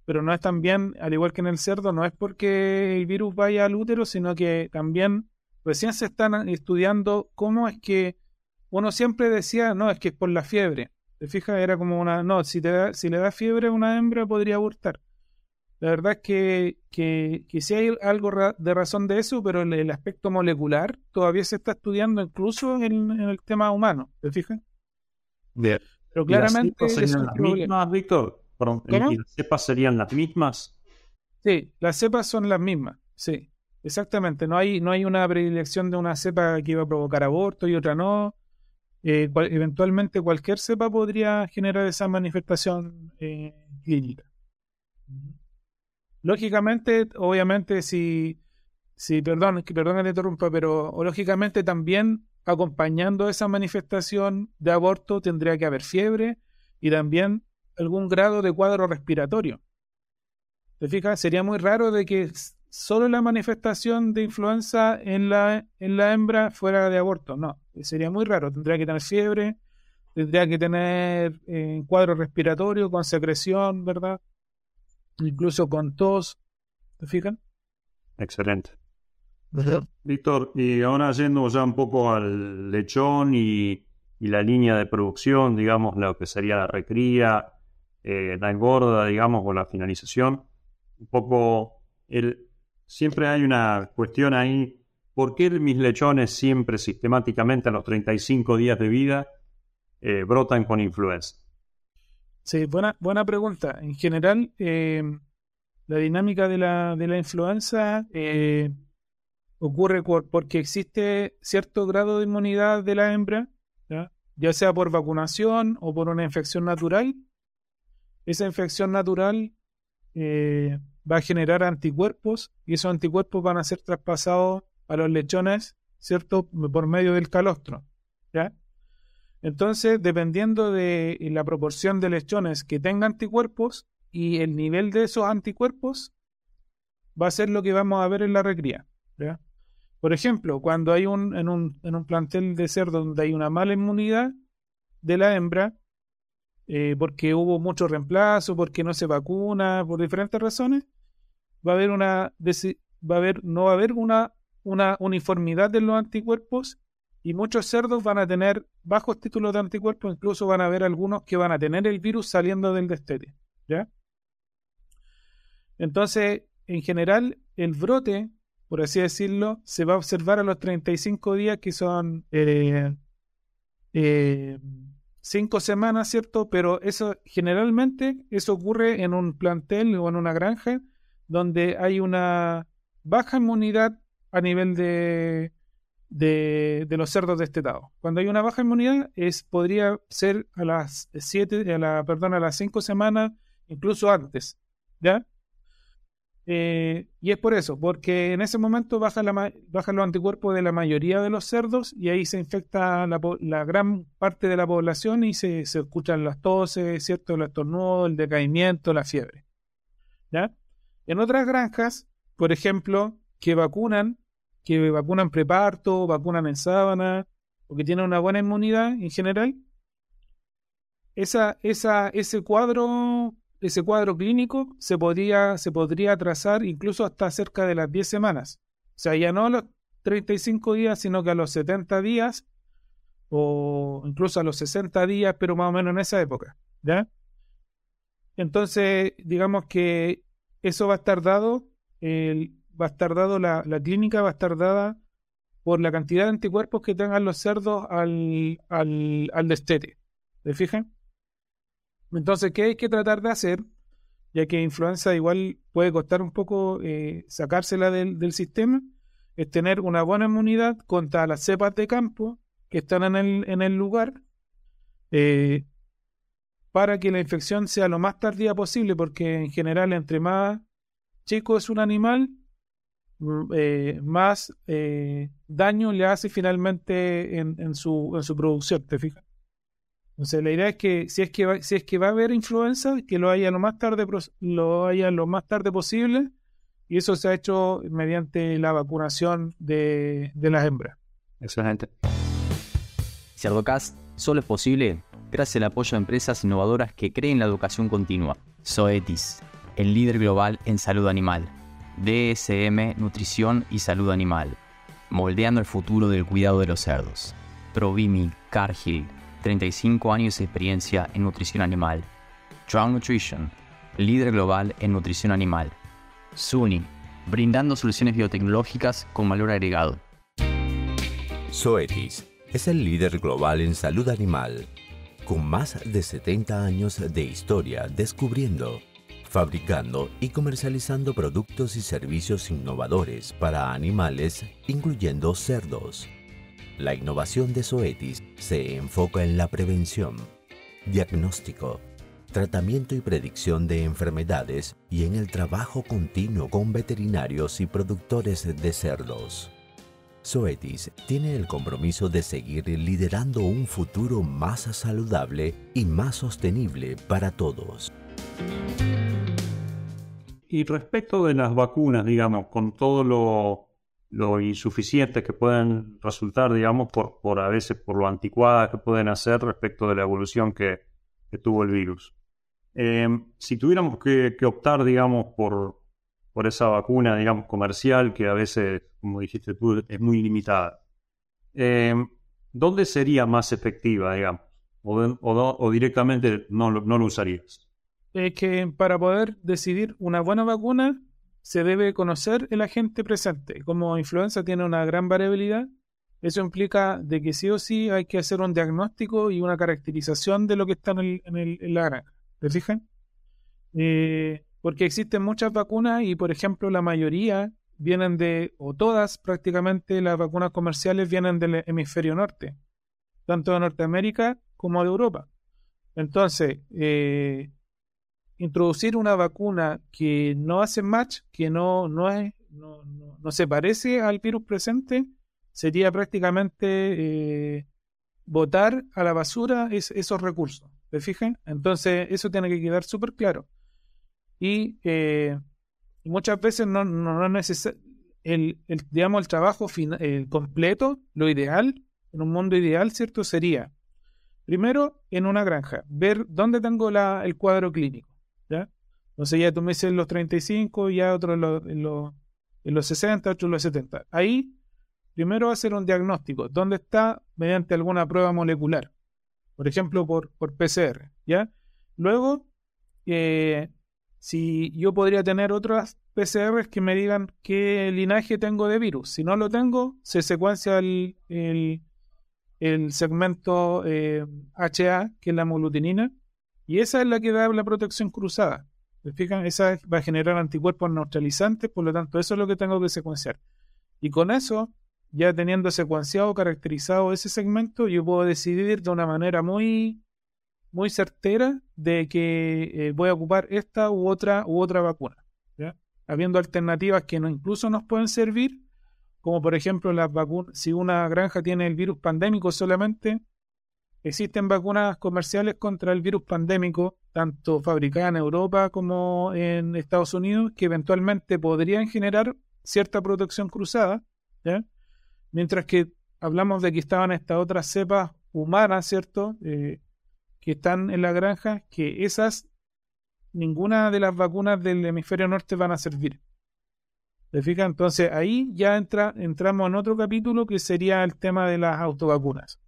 pero no es también, al igual que en el cerdo, no es porque el virus vaya al útero, sino que también recién se están estudiando cómo es que uno siempre decía, no, es que es por la fiebre. ¿Te fijas? Era como una, no, si, te si le da fiebre a una hembra podría abortar. La verdad es que, que, que sí hay algo de razón de eso, pero el, aspecto molecular todavía se está estudiando incluso en, el tema humano. ¿Te fijas? Bien. Pero claramente. ¿Las serían las mismas, Víctor? ¿Las cepas serían las mismas? Sí, las cepas son las mismas. Sí, exactamente. No hay, no hay una predilección de una cepa que iba a provocar aborto y otra no. Eh, eventualmente cualquier cepa podría generar esa manifestación eh, clínica. Lógicamente, obviamente, si, si perdón, perdón que te interrumpa, pero lógicamente también acompañando esa manifestación de aborto tendría que haber fiebre y también algún grado de cuadro respiratorio. ¿Te fijas? Sería muy raro de que solo la manifestación de influenza en la, en la hembra fuera de aborto. No, sería muy raro. Tendría que tener fiebre, tendría que tener eh, cuadro respiratorio con secreción, ¿verdad? incluso con tos. ¿Te fijan? Excelente. Víctor, y ahora yendo ya un poco al lechón y, la línea de producción, digamos, lo que sería la recría, eh, la engorda, digamos, o la finalización, un poco, el, siempre hay una cuestión ahí, ¿por qué mis lechones siempre sistemáticamente a los 35 días de vida eh, brotan con influenza? Sí, buena, buena pregunta. En general, eh, la dinámica de la, de la influenza eh, ocurre porque existe cierto grado de inmunidad de la hembra, ¿ya? sea por vacunación o por una infección natural. Esa infección natural va a generar anticuerpos y esos anticuerpos van a ser traspasados a los lechones, ¿cierto? Por medio del calostro, ¿ya? Entonces, dependiendo de la proporción de lechones que tengan anticuerpos y el nivel de esos anticuerpos, va a ser lo que vamos a ver en la recría. Por ejemplo, cuando hay un en, un en un plantel de cerdo donde hay una mala inmunidad de la hembra, eh, porque hubo mucho reemplazo, porque no se vacuna, por diferentes razones, va a haber una va a haber, no va a haber una, una uniformidad de los anticuerpos y muchos cerdos van a tener bajos títulos de anticuerpos, incluso van a haber algunos que van a tener el virus saliendo del destete. ¿Ya? Entonces, en general, el brote, por así decirlo, se va a observar a los 35 días, que son eh, eh, cinco semanas, ¿cierto? Pero eso generalmente eso ocurre en un plantel o en una granja donde hay una baja inmunidad a nivel de, de, los cerdos destetados. Cuando hay una baja inmunidad, es, podría ser a las 7, a la, perdón, a las 5 semanas, incluso antes. ¿Ya? Eh, y es por eso, porque en ese momento bajan baja los anticuerpos de la mayoría de los cerdos y ahí se infecta la, gran parte de la población y se, escuchan las toses, ¿cierto? el estornudo, el decaimiento, la fiebre. ¿Ya? En otras granjas, por ejemplo, que vacunan que vacunan preparto, vacunan en sábana, o que tienen una buena inmunidad en general, esa, esa, ese cuadro ese cuadro clínico se podría, se podría trazar incluso hasta cerca de las 10 semanas. O sea, ya no a los 35 días, sino que a los 70 días o incluso a los 60 días, pero más o menos en esa época. ¿ya? Entonces, digamos que eso va a estar dado, va a estar dado la, la, clínica va a estar dada por la cantidad de anticuerpos que tengan los cerdos al, al, al destete. ¿Se fijan? Entonces, ¿qué hay que tratar de hacer? Ya que influenza igual puede costar un poco eh, sacársela del, sistema, es tener una buena inmunidad contra las cepas de campo que están en el, en el lugar eh, para que la infección sea lo más tardía posible, porque en general entre más chico es un animal, mm, eh, más daño le hace finalmente en su producción, ¿te fijas? Entonces la idea es que si es que va, si es que va a haber influenza, que lo haya lo más tarde lo haya lo más tarde posible y eso se ha hecho mediante la vacunación de, de las hembras. Excelente. Cerdocast solo es posible gracias al apoyo de empresas innovadoras que creen la educación continua. Zoetis, el líder global en salud animal. DSM, nutrición y salud animal. Moldeando el futuro del cuidado de los cerdos. Provimi, Cargill, 35 años de experiencia en nutrición animal. Drown Nutrition, líder global en nutrición animal. SUNY, brindando soluciones biotecnológicas con valor agregado. Zoetis es el líder global en salud animal, con más de 70 años de historia descubriendo, fabricando y comercializando productos y servicios innovadores para animales, incluyendo cerdos. La innovación de Zoetis se enfoca en la prevención, diagnóstico, tratamiento y predicción de enfermedades y en el trabajo continuo con veterinarios y productores de cerdos. Zoetis tiene el compromiso de seguir liderando un futuro más saludable y más sostenible para todos. Y respecto de las vacunas, digamos, con todo lo lo insuficientes que pueden resultar, digamos, por, por a veces por lo anticuadas que pueden hacer respecto de la evolución que, tuvo el virus. Eh, si tuviéramos que, optar, digamos, por, por esa vacuna, digamos, comercial, que a veces, como dijiste tú, es muy limitada, eh, ¿dónde sería más efectiva, digamos? O, o, directamente no, no lo usarías? Es que para poder decidir una buena vacuna se debe conocer el agente presente. Como influenza tiene una gran variabilidad, eso implica de que sí o sí hay que hacer un diagnóstico y una caracterización de lo que está en, el, en, el, en la granja. ¿Te fijan? Eh, porque existen muchas vacunas y, por ejemplo, la mayoría vienen de, o todas prácticamente las vacunas comerciales vienen del hemisferio norte, tanto de Norteamérica como de Europa. Entonces, eh, introducir una vacuna que no hace match, que no, no, es, no, no, se parece al virus presente, sería prácticamente eh, botar a la basura esos recursos. ¿Te fijan? Entonces, eso tiene que quedar súper claro. Y eh, muchas veces no, no, es necesario. El, el, digamos, el trabajo final, completo, lo ideal, en un mundo ideal, ¿cierto? Sería, primero, en una granja, ver dónde tengo la, el cuadro clínico ¿ya? Entonces ya tú me dices los 35, ya otro en los, en los, en los 60, otro en los 70. Ahí, primero va a hacer un diagnóstico. ¿Dónde está? Mediante alguna prueba molecular. Por ejemplo, por, por PCR, ¿ya? Luego, eh, si yo podría tener otras PCRs que me digan qué linaje tengo de virus. Si no lo tengo, se secuencia el, el, el segmento eh, HA, que es la molutinina, y esa es la que da la protección cruzada. ¿Me fijan? Esa va a generar anticuerpos neutralizantes, por lo tanto, eso es lo que tengo que secuenciar. Y con eso, ya teniendo secuenciado, caracterizado ese segmento, yo puedo decidir de una manera muy, muy certera de que eh, voy a ocupar esta u otra u otra vacuna. Habiendo alternativas que no, incluso nos pueden servir, como por ejemplo las vacunas, si una granja tiene el virus pandémico solamente, Existen vacunas comerciales contra el virus pandémico, tanto fabricadas en Europa como en Estados Unidos, que eventualmente podrían generar cierta protección cruzada, mientras que hablamos de que estaban estas otras cepas humanas, ¿cierto? Eh, que están en la granja, que esas ninguna de las vacunas del hemisferio norte van a servir. ¿Te fijas? Entonces ahí ya entra, entramos en otro capítulo que sería el tema de las autovacunas.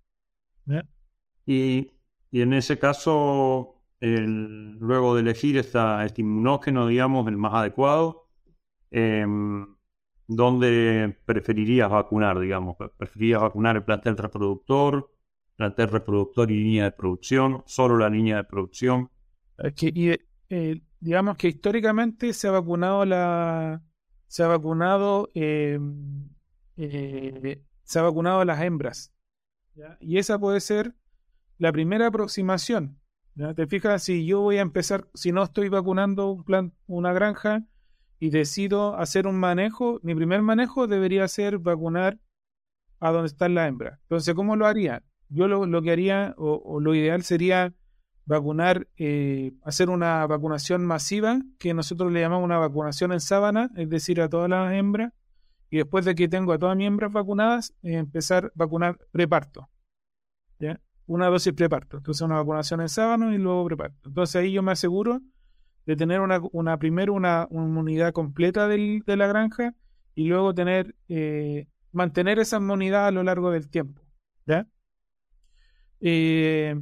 Y, en ese caso, luego de elegir esta, este inmunógeno, digamos, el más adecuado, em, ¿dónde preferirías vacunar, digamos? ¿Preferirías vacunar el plantel reproductor, plantel reproductor y línea de producción, solo la línea de producción? y, eh, digamos que históricamente se ha vacunado la se ha vacunado eh, eh, se ha vacunado a las hembras y esa puede ser la primera aproximación te fijas si yo voy a empezar si no estoy vacunando un plan una granja y decido hacer un manejo mi primer manejo debería ser vacunar a donde está la hembra entonces cómo lo haría yo lo, que haría o lo ideal sería vacunar, eh, hacer una vacunación masiva, que nosotros le llamamos una vacunación en sábana, es decir, a todas las hembras, y después de que tengo a todas mis hembras vacunadas, eh, empezar a vacunar preparto. ¿ya? Una dosis preparto. Entonces una vacunación en sábana y luego preparto. Entonces ahí yo me aseguro de tener una, una primero una, unidad completa del, de la granja y luego tener eh, mantener esa inmunidad a lo largo del tiempo. ¿ya? Eh,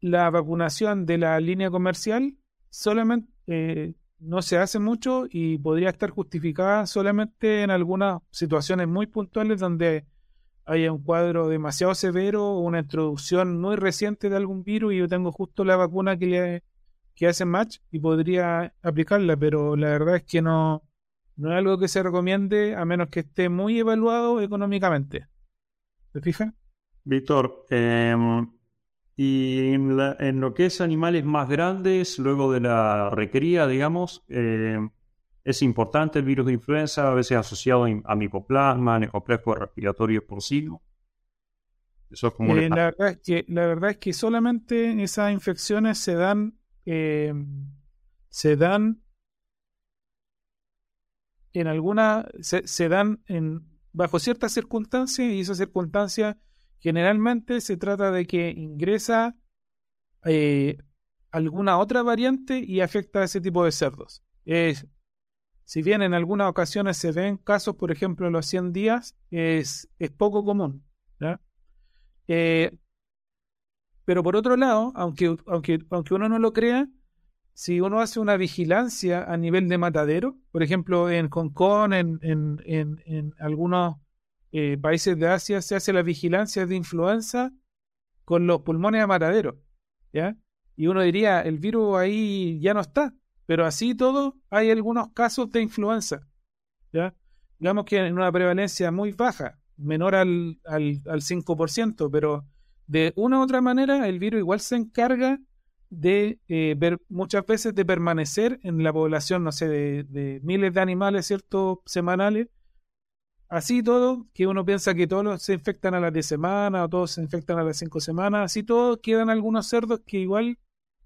la vacunación de la línea comercial solamente eh, no se hace mucho y podría estar justificada solamente en algunas situaciones muy puntuales donde haya un cuadro demasiado severo una introducción muy reciente de algún virus y yo tengo justo la vacuna que, que hace match y podría aplicarla, pero la verdad es que no, no es algo que se recomiende a menos que esté muy evaluado económicamente. ¿Te fijas? Víctor, eh, y en, lo que es animales más grandes, luego de la recría, digamos, eh, es importante el virus de influenza, a veces asociado a micoplasma, necoplasma respiratorio porcino. Eso es como eh, la, verdad es que, la verdad es que solamente esas infecciones se dan, eh, se dan en alguna, se, se dan en, bajo ciertas circunstancias y esas circunstancias Generalmente se trata de que ingresa eh, alguna otra variante y afecta a ese tipo de cerdos. Si bien en algunas ocasiones se ven casos, por ejemplo, en los 100 días, es, poco común. Eh, pero por otro lado, aunque, aunque, aunque uno no lo crea, si uno hace una vigilancia a nivel de matadero, por ejemplo, en Hong Kong, en, en, en, algunos eh, países de Asia se hace la vigilancia de influenza con los pulmones a ¿ya? Y uno diría, el virus ahí ya no está, pero así todo hay algunos casos de influenza, ¿ya? Digamos que en una prevalencia muy baja, menor al, al, al 5%, pero de una u otra manera el virus igual se encarga de eh, ver muchas veces de permanecer en la población, no sé, de, miles de animales, ¿cierto?, semanales, Así todo, que uno piensa que todos se infectan a las 10 semanas o todos se infectan a las 5 semanas, así todo quedan algunos cerdos que igual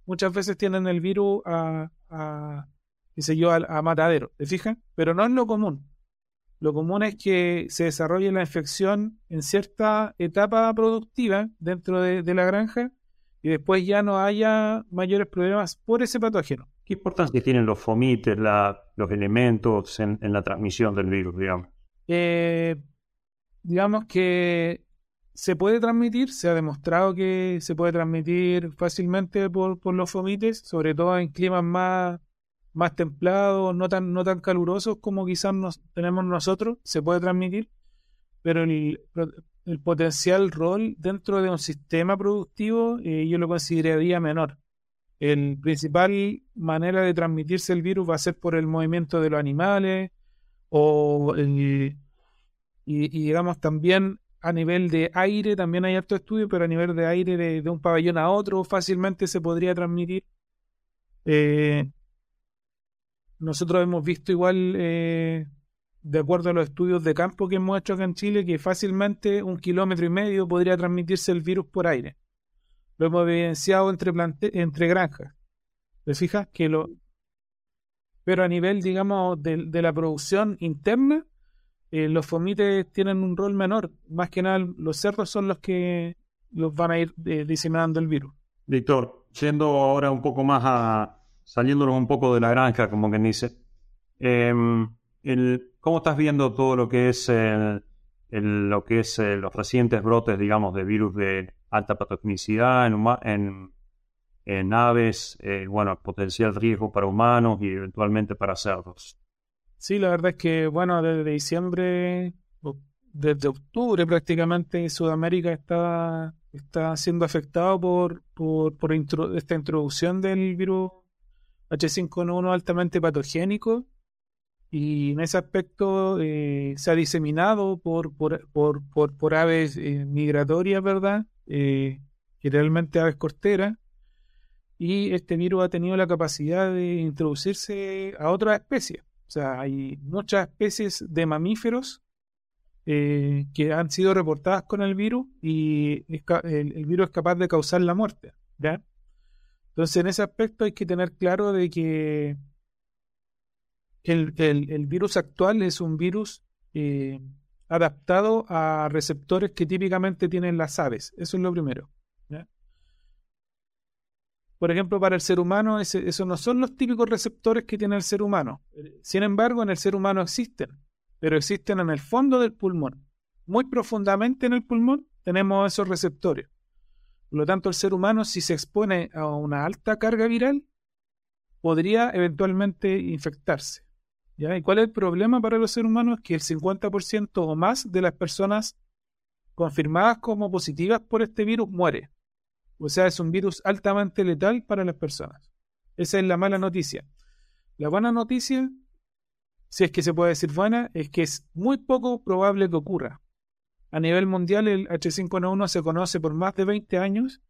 muchas veces tienen el virus a, a qué yo, a, matadero, ¿te fijas? Pero no es lo común. Lo común es que se desarrolle la infección en cierta etapa productiva dentro de, la granja y después ya no haya mayores problemas por ese patógeno. ¿Qué importancia tienen los fomites, los elementos en la transmisión del virus, digamos? Eh, digamos que se puede transmitir, se ha demostrado que se puede transmitir fácilmente por, los fomites, sobre todo en climas más, más templados, no tan, no tan calurosos como quizás nos, tenemos nosotros, se puede transmitir, pero el, el potencial rol dentro de un sistema productivo eh, yo lo consideraría menor. El principal manera de transmitirse el virus va a ser por el movimiento de los animales, o y, digamos también a nivel de aire, también hay harto estudio, pero a nivel de aire de, un pabellón a otro fácilmente se podría transmitir. Eh, nosotros hemos visto igual, eh, de acuerdo a los estudios de campo que hemos hecho acá en Chile, que fácilmente un kilómetro y medio podría transmitirse el virus por aire. Lo hemos evidenciado entre, entre granjas. ¿Te fijas? Que lo, pero a nivel, digamos, de, la producción interna, eh, los fomites tienen un rol menor. Más que nada, los cerdos son los que los van a ir eh, diseminando el virus. Víctor, yendo ahora un poco más a, saliéndonos un poco de la granja, como quien dice. Em, ¿Cómo estás viendo todo lo que es, lo que es los recientes brotes, digamos, de virus de alta patogenicidad en, en, aves, eh, bueno, potencial riesgo para humanos y eventualmente para cerdos? Sí, la verdad es que, bueno, desde diciembre, desde octubre prácticamente, Sudamérica está, está siendo afectado por, por, esta introducción del virus H5N1 altamente patogénico y en ese aspecto eh, se ha diseminado por, por, por, por, aves eh, migratorias, ¿verdad? Eh, generalmente aves costeras, y este virus ha tenido la capacidad de introducirse a otras especies. O sea, hay muchas especies de mamíferos eh, que han sido reportadas con el virus y el, virus es capaz de causar la muerte. ¿ya? Entonces, en ese aspecto hay que tener claro de que el, virus actual es un virus eh, adaptado a receptores que típicamente tienen las aves. Eso es lo primero. Por ejemplo, para el ser humano, esos no son los típicos receptores que tiene el ser humano. Sin embargo, en el ser humano existen, pero existen en el fondo del pulmón. Muy profundamente en el pulmón tenemos esos receptores. Por lo tanto, el ser humano, si se expone a una alta carga viral, podría eventualmente infectarse. ¿Y cuál es el problema para los seres humanos? Que el 50% o más de las personas confirmadas como positivas por este virus muere. O sea, es un virus altamente letal para las personas. Esa es la mala noticia. La buena noticia, si es que se puede decir buena, es que es muy poco probable que ocurra. A nivel mundial, el H5N1 se conoce por más de 20 años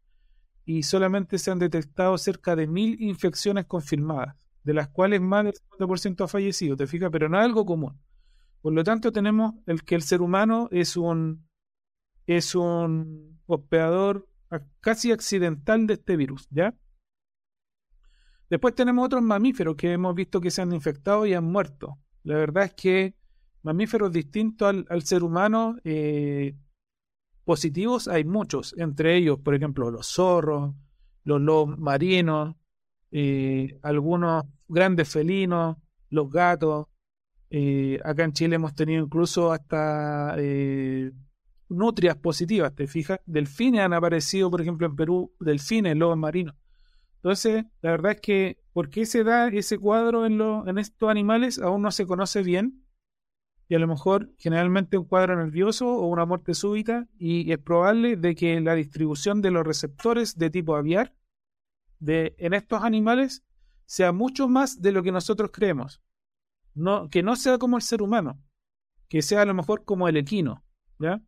y solamente se han detectado cerca de mil infecciones confirmadas de las cuales más del 50% ha fallecido, ¿te fijas? Pero no es algo común. Por lo tanto, tenemos el que el ser humano es un, es un hospedador casi accidental de este virus, ¿ya? Después tenemos otros mamíferos que hemos visto que se han infectado y han muerto. La verdad es que mamíferos distintos al, ser humano eh, positivos hay muchos, entre ellos, por ejemplo, los zorros, los lobos marinos, eh, algunos grandes felinos, los gatos. Eh, acá en Chile hemos tenido incluso hasta nutrias positivas, ¿te fijas? Delfines han aparecido, por ejemplo, en Perú, delfines, lobos marinos. Entonces, la verdad es que, ¿por qué se da ese cuadro en, en estos animales? Aún no se conoce bien. Y a lo mejor, generalmente, un cuadro nervioso o una muerte súbita. Y es probable de que la distribución de los receptores de tipo aviar de, en estos animales sea mucho más de lo que nosotros creemos. No, que no sea como el ser humano, que sea a lo mejor como el equino. ¿ya?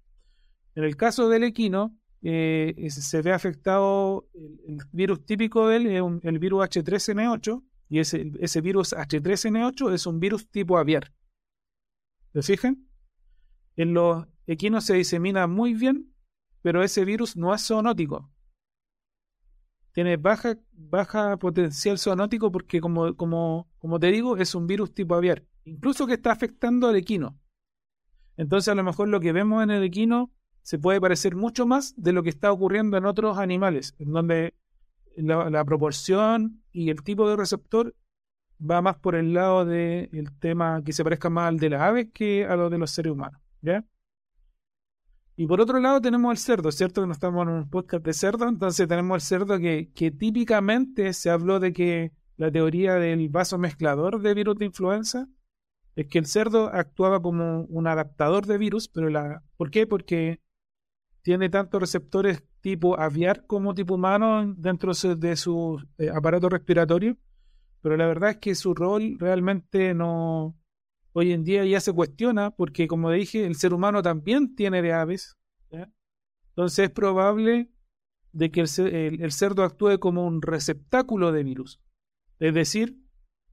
En el caso del equino, eh, se ve afectado el, virus típico de él, el virus H3N8, y ese, ese virus H3N8 es un virus tipo aviar. ¿Se fijan? En los equinos se disemina muy bien, pero ese virus no es zoonótico tiene baja, baja potencial zoonótico porque, como, como, como te digo, es un virus tipo aviar. Incluso que está afectando al equino. Entonces, a lo mejor lo que vemos en el equino se puede parecer mucho más de lo que está ocurriendo en otros animales, en donde la, proporción y el tipo de receptor va más por el lado del tema que se parezca más al de las aves que a lo de los seres humanos. ¿Ya? Y por otro lado tenemos el cerdo, ¿cierto? Que no estamos en un podcast de cerdo, entonces tenemos el cerdo que, que típicamente se habló de que la teoría del vaso mezclador de virus de influenza es que el cerdo actuaba como un adaptador de virus, pero la ¿por qué? Porque tiene tantos receptores tipo aviar como tipo humano dentro de su eh, aparato respiratorio, pero la verdad es que su rol realmente no, hoy en día ya se cuestiona porque, como dije, el ser humano también tiene de aves. Entonces es probable de que el, cerdo actúe como un receptáculo de virus. Es decir,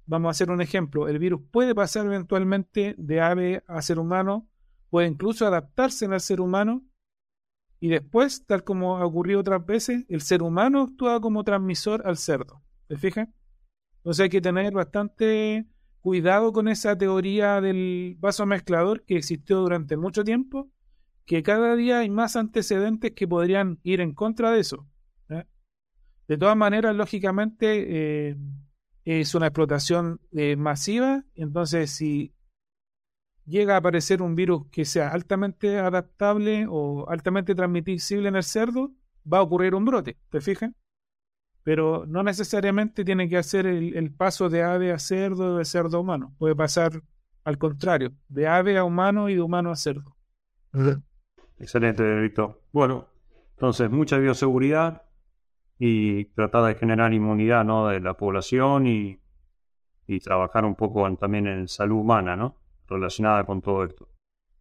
vamos a hacer un ejemplo, el virus puede pasar eventualmente de ave a ser humano, puede incluso adaptarse al ser humano y después, tal como ha ocurrido otras veces, el ser humano actúa como transmisor al cerdo. ¿Se fijan? Entonces hay que tener bastante cuidado con esa teoría del vaso mezclador que existió durante mucho tiempo, que cada día hay más antecedentes que podrían ir en contra de eso. De todas maneras, lógicamente, eh, es una explotación eh, masiva, entonces si llega a aparecer un virus que sea altamente adaptable o altamente transmisible en el cerdo, va a ocurrir un brote, ¿te fijas? Pero no necesariamente tiene que hacer el, paso de ave a cerdo, de cerdo a humano. Puede pasar al contrario, de ave a humano y de humano a cerdo. Excelente, Víctor. Bueno, entonces mucha bioseguridad y tratar de generar inmunidad ¿no? de la población y trabajar un poco también en salud humana, ¿no? Relacionada con todo esto.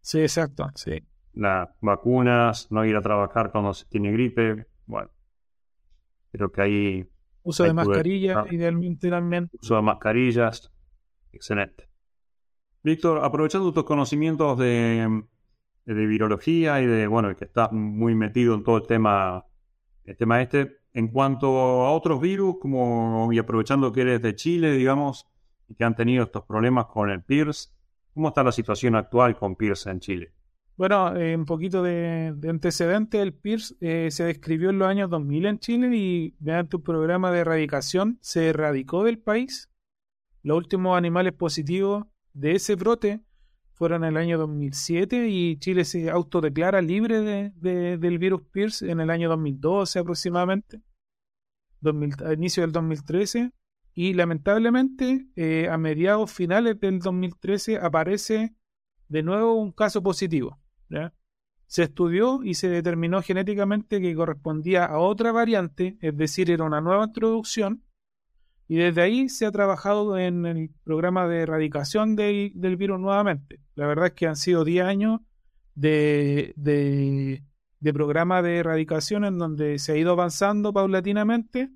Sí, exacto, sí. Las vacunas, no ir a trabajar cuando se tiene gripe, bueno. Creo que ahí... Uso de mascarillas, idealmente también. Uso de mascarillas, excelente. Víctor, aprovechando tus conocimientos de, de virología y de, bueno, que estás muy metido en todo el tema, el tema este. En cuanto a otros virus, como, y aprovechando que eres de Chile, digamos, y que han tenido estos problemas con el PIRS, ¿cómo está la situación actual con PIRS en Chile? Bueno, eh, un poquito de, de antecedente, el PIRS eh, se describió en los años 2000 en Chile y mediante un programa de erradicación se erradicó del país. Los últimos animales positivos de ese brote fueron en el año 2007 y Chile se autodeclara libre de, del virus PIRS en el año 2012 aproximadamente, a inicio del 2013. Y lamentablemente eh, a mediados finales del 2013 aparece de nuevo un caso positivo. Se estudió y se determinó genéticamente que correspondía a otra variante, es decir, era una nueva introducción y desde ahí se ha trabajado en el programa de erradicación del virus nuevamente. La verdad es que han sido 10 años de, de, programa de erradicación en donde se ha ido avanzando paulatinamente.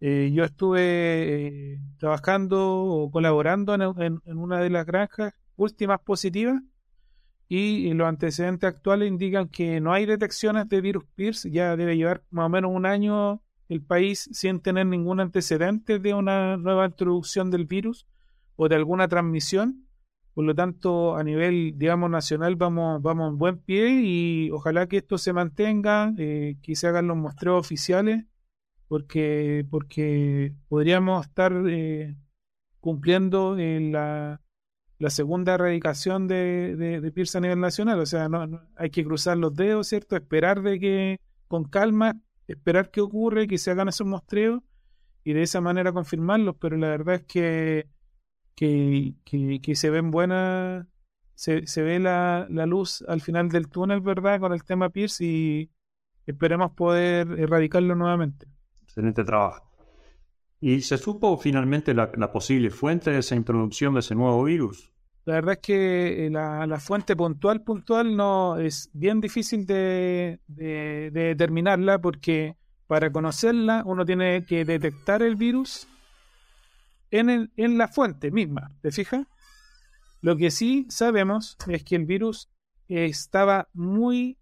Eh, yo estuve eh, trabajando o colaborando en, una de las granjas últimas positivas y los antecedentes actuales indican que no hay detecciones de virus PIRS, ya debe llevar más o menos un año el país sin tener ningún antecedente de una nueva introducción del virus o de alguna transmisión. Por lo tanto, a nivel, digamos, nacional vamos, vamos en buen pie y ojalá que esto se mantenga, eh, hagan los muestreos oficiales, porque, porque podríamos estar eh, cumpliendo la, la, segunda erradicación de, de, de a nivel nacional. O sea, no, hay que cruzar los dedos, ¿cierto? Esperar de que con calma esperar qué ocurre, que se hagan esos muestreos y de esa manera confirmarlos, pero la verdad es que, que, que, se ven buenas, se, se ve la, la, luz al final del túnel, ¿verdad? Con el tema Pierce y esperemos poder erradicarlo nuevamente. Excelente trabajo. ¿Y se supo finalmente la, posible fuente de esa introducción de ese nuevo virus? La verdad es que eh, la, fuente puntual, puntual, no es bien difícil de, determinarla porque para conocerla uno tiene que detectar el virus en, en la fuente misma, ¿te fijas? Lo que sí sabemos es que el virus estaba muy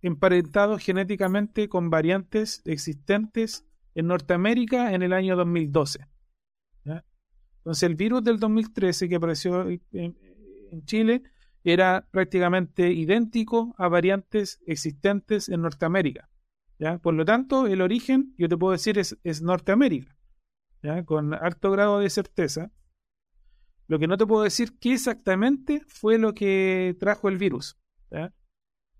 emparentado genéticamente con variantes existentes en Norteamérica en el año 2012. Entonces el virus del 2013 que apareció en, Chile era prácticamente idéntico a variantes existentes en Norteamérica. Por lo tanto, el origen, yo te puedo decir, es, es Norteamérica, con alto grado de certeza. Lo que no te puedo decir qué exactamente fue lo que trajo el virus.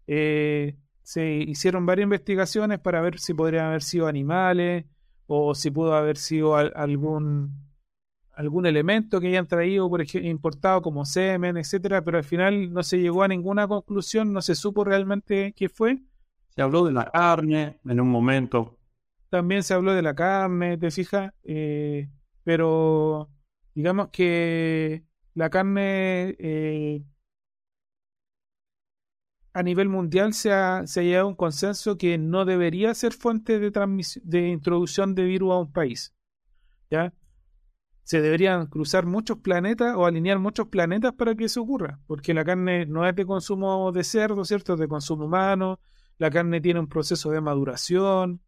Eh, se hicieron varias investigaciones para ver si podrían haber sido animales o si pudo haber sido algún algún elemento que hayan traído, por ejemplo, importado como semen, etcétera, pero al final no se llegó a ninguna conclusión, no se supo realmente qué fue. Se habló de la carne en un momento. También se habló de la carne, te fijas, eh, pero digamos que la carne eh, a nivel mundial se ha, se ha llegado a un consenso que no debería ser fuente de, de introducción de virus a un país. ¿ya? se deberían cruzar muchos planetas o alinear muchos planetas para que eso ocurra, porque la carne no es de consumo de cerdo, ¿cierto? Es de consumo humano, la carne tiene un proceso de maduración,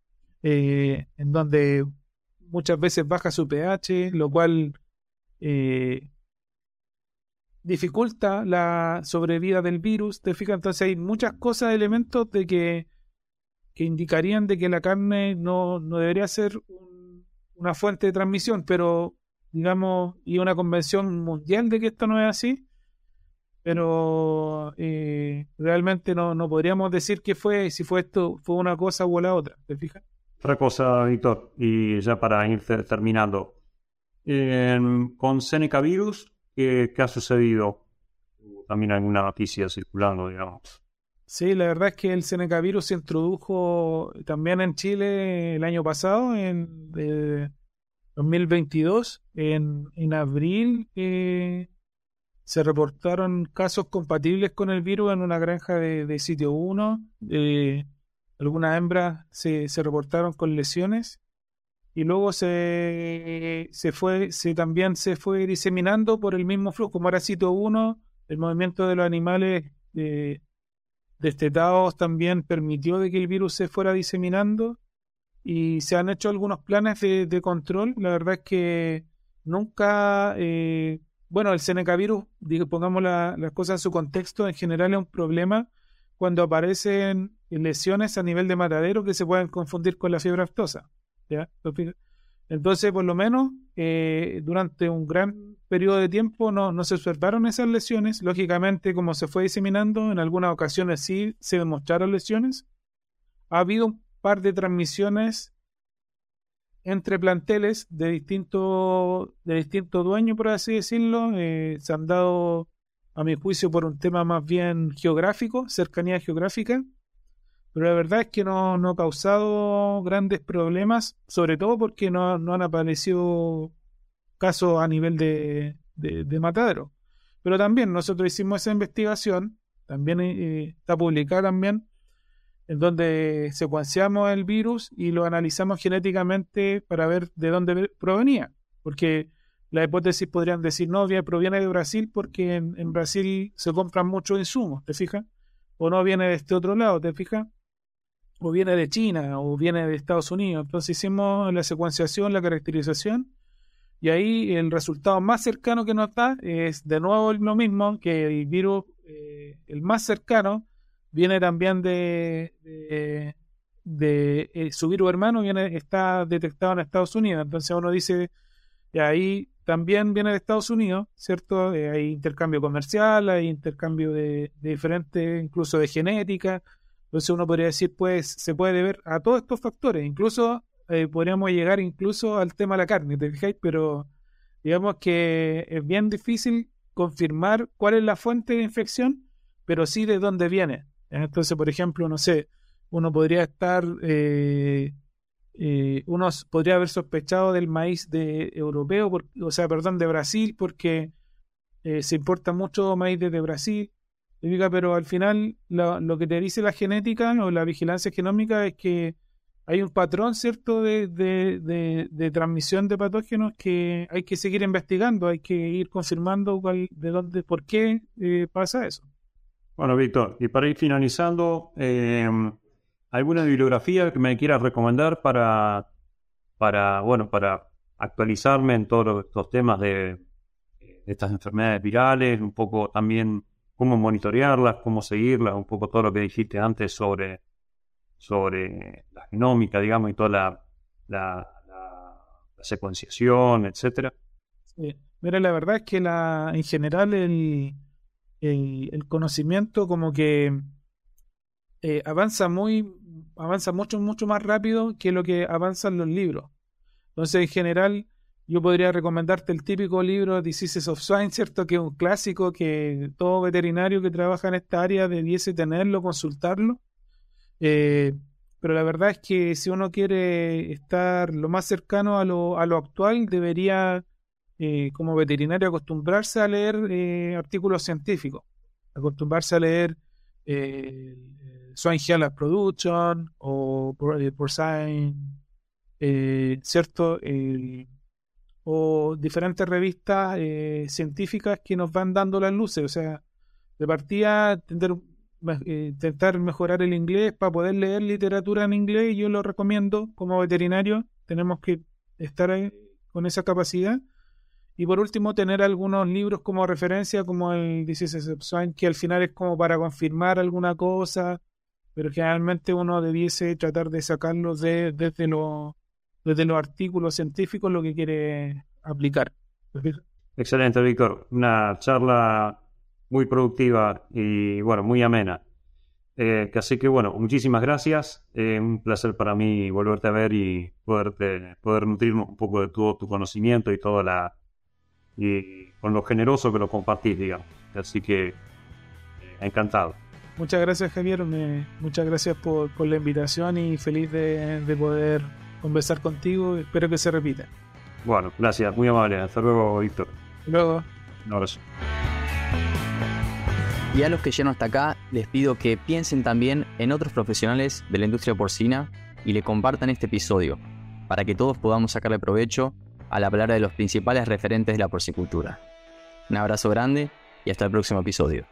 eh, en donde muchas veces baja su pH, lo cual eh, dificulta la sobrevida del virus, te fijas, entonces hay muchas cosas, elementos de que, que indicarían de que la carne no, no debería ser una fuente de transmisión, pero digamos, y una convención mundial de que esto no es así, pero eh, realmente no, no podríamos decir que fue, si fue esto, fue una cosa o la otra, ¿te fijas? Otra cosa, Víctor, y ya para ir terminando. con Seneca Virus, ¿qué, ¿qué, ha sucedido? También alguna noticia circulando, digamos. Sí, la verdad es que el Seneca Virus se introdujo también en Chile el año pasado, en 2022, en, en abril. Eh, se reportaron casos compatibles con el virus en una granja de, sitio 1. Eh, algunas hembras se, se, reportaron con lesiones y luego se, se fue, se también se fue diseminando por el mismo flujo. Como era sitio 1, el movimiento de los animales eh, destetados también permitió de que el virus se fuera diseminando y se han hecho algunos planes de, control. La verdad es que nunca eh, bueno, el Seneca virus, pongamos las cosas en su contexto, en general es un problema cuando aparecen lesiones a nivel de matadero que se pueden confundir con la fiebre aftosa. Entonces, por lo menos, eh, durante un gran periodo de tiempo no, se observaron esas lesiones. Lógicamente, como se fue diseminando, en algunas ocasiones sí se demostraron lesiones. Ha habido un par de transmisiones entre planteles de distinto, de distinto dueño, por así decirlo. Eh, se han dado, a mi juicio, por un tema más bien geográfico, cercanía geográfica. Pero la verdad es que no, no ha causado grandes problemas, sobre todo porque no, no han aparecido casos a nivel de, de, matadero. Pero también nosotros hicimos esa investigación, también eh, está publicada también, en donde secuenciamos el virus y lo analizamos genéticamente para ver de dónde provenía. Porque la hipótesis podrían decir, no, proviene de Brasil porque en, Brasil se compran muchos insumos, ¿te fijas? O no viene de este otro lado, ¿te fijas? O viene de China o viene de Estados Unidos. Entonces hicimos la secuenciación, la caracterización y ahí el resultado más cercano que nos da es de nuevo lo mismo que el virus, eh, el más cercano viene también de, de, eh, su virus hermano, viene, está detectado en Estados Unidos. Entonces uno dice, y ahí también viene de Estados Unidos, ¿cierto? Eh, hay intercambio comercial, hay intercambio de, diferentes, incluso de genética. Entonces uno podría decir, pues se puede ver a todos estos factores. Incluso eh, podríamos llegar incluso al tema de la carne, ¿te fijáis? Pero digamos que es bien difícil confirmar cuál es la fuente de infección, pero sí de dónde viene. Entonces, por ejemplo, no sé, uno podría estar, eh, eh, uno podría haber sospechado del maíz de europeo, o sea, perdón, de Brasil, porque se importa mucho maíz desde Brasil. Pero al final lo, que te dice la genética o la vigilancia genómica es que hay un patrón, ¿cierto?, de, de, transmisión de patógenos que hay que seguir investigando, hay que ir confirmando de dónde, por qué pasa eso. Bueno, Víctor, y para ir finalizando, eh, ¿alguna bibliografía que me quieras recomendar para, para, bueno, para actualizarme en todos estos temas de, estas enfermedades virales, un poco también cómo monitorearlas, cómo seguirlas, un poco todo lo que dijiste antes sobre, sobre la genómica, digamos, y toda la, secuenciación, etcétera? Sí. Mira, la verdad es que en general el, el, conocimiento como que eh, avanza muy, avanza mucho, mucho más rápido que lo que avanzan los libros. Entonces, en general, yo podría recomendarte el típico libro Diseases of Swine, ¿cierto? Que es un clásico que todo veterinario que trabaja en esta área debiese tenerlo, consultarlo. Eh, pero la verdad es que si uno quiere estar lo más cercano a lo, a lo actual, debería eh, como veterinario acostumbrarse a leer eh, artículos científicos, acostumbrarse a leer eh, Swine Health Production o Porcine, eh, ¿cierto? O diferentes revistas científicas que nos van dando las luces, o sea, de partida intentar mejorar el inglés para poder leer literatura en inglés, yo lo recomiendo. Como veterinario, tenemos que estar con esa capacidad. Y por último, tener algunos libros como referencia, como el Swine, que al final es como para confirmar alguna cosa, pero generalmente uno debiese tratar de sacarlos de, desde, los, desde los artículos científicos lo que quiere aplicar. Excelente, Víctor. Una charla muy productiva y, bueno, muy amena. Eh, así que, bueno, muchísimas gracias. Eh, un placer para mí volverte a ver y poderte, poder nutrirnos un poco de todo tu conocimiento y toda la. y con lo generoso que lo compartís, digamos. Así que, eh, encantado. Muchas gracias, Javier. muchas gracias por, la invitación y feliz de, de poder conversar contigo. Espero que se repita. Bueno, gracias, muy amable. Hasta luego, Víctor. Luego. Un abrazo. Y a los que llegan hasta acá, les pido que piensen también en otros profesionales de la industria porcina y le compartan este episodio, para que todos podamos sacarle provecho al hablar de los principales referentes de la porcicultura. Un abrazo grande y hasta el próximo episodio.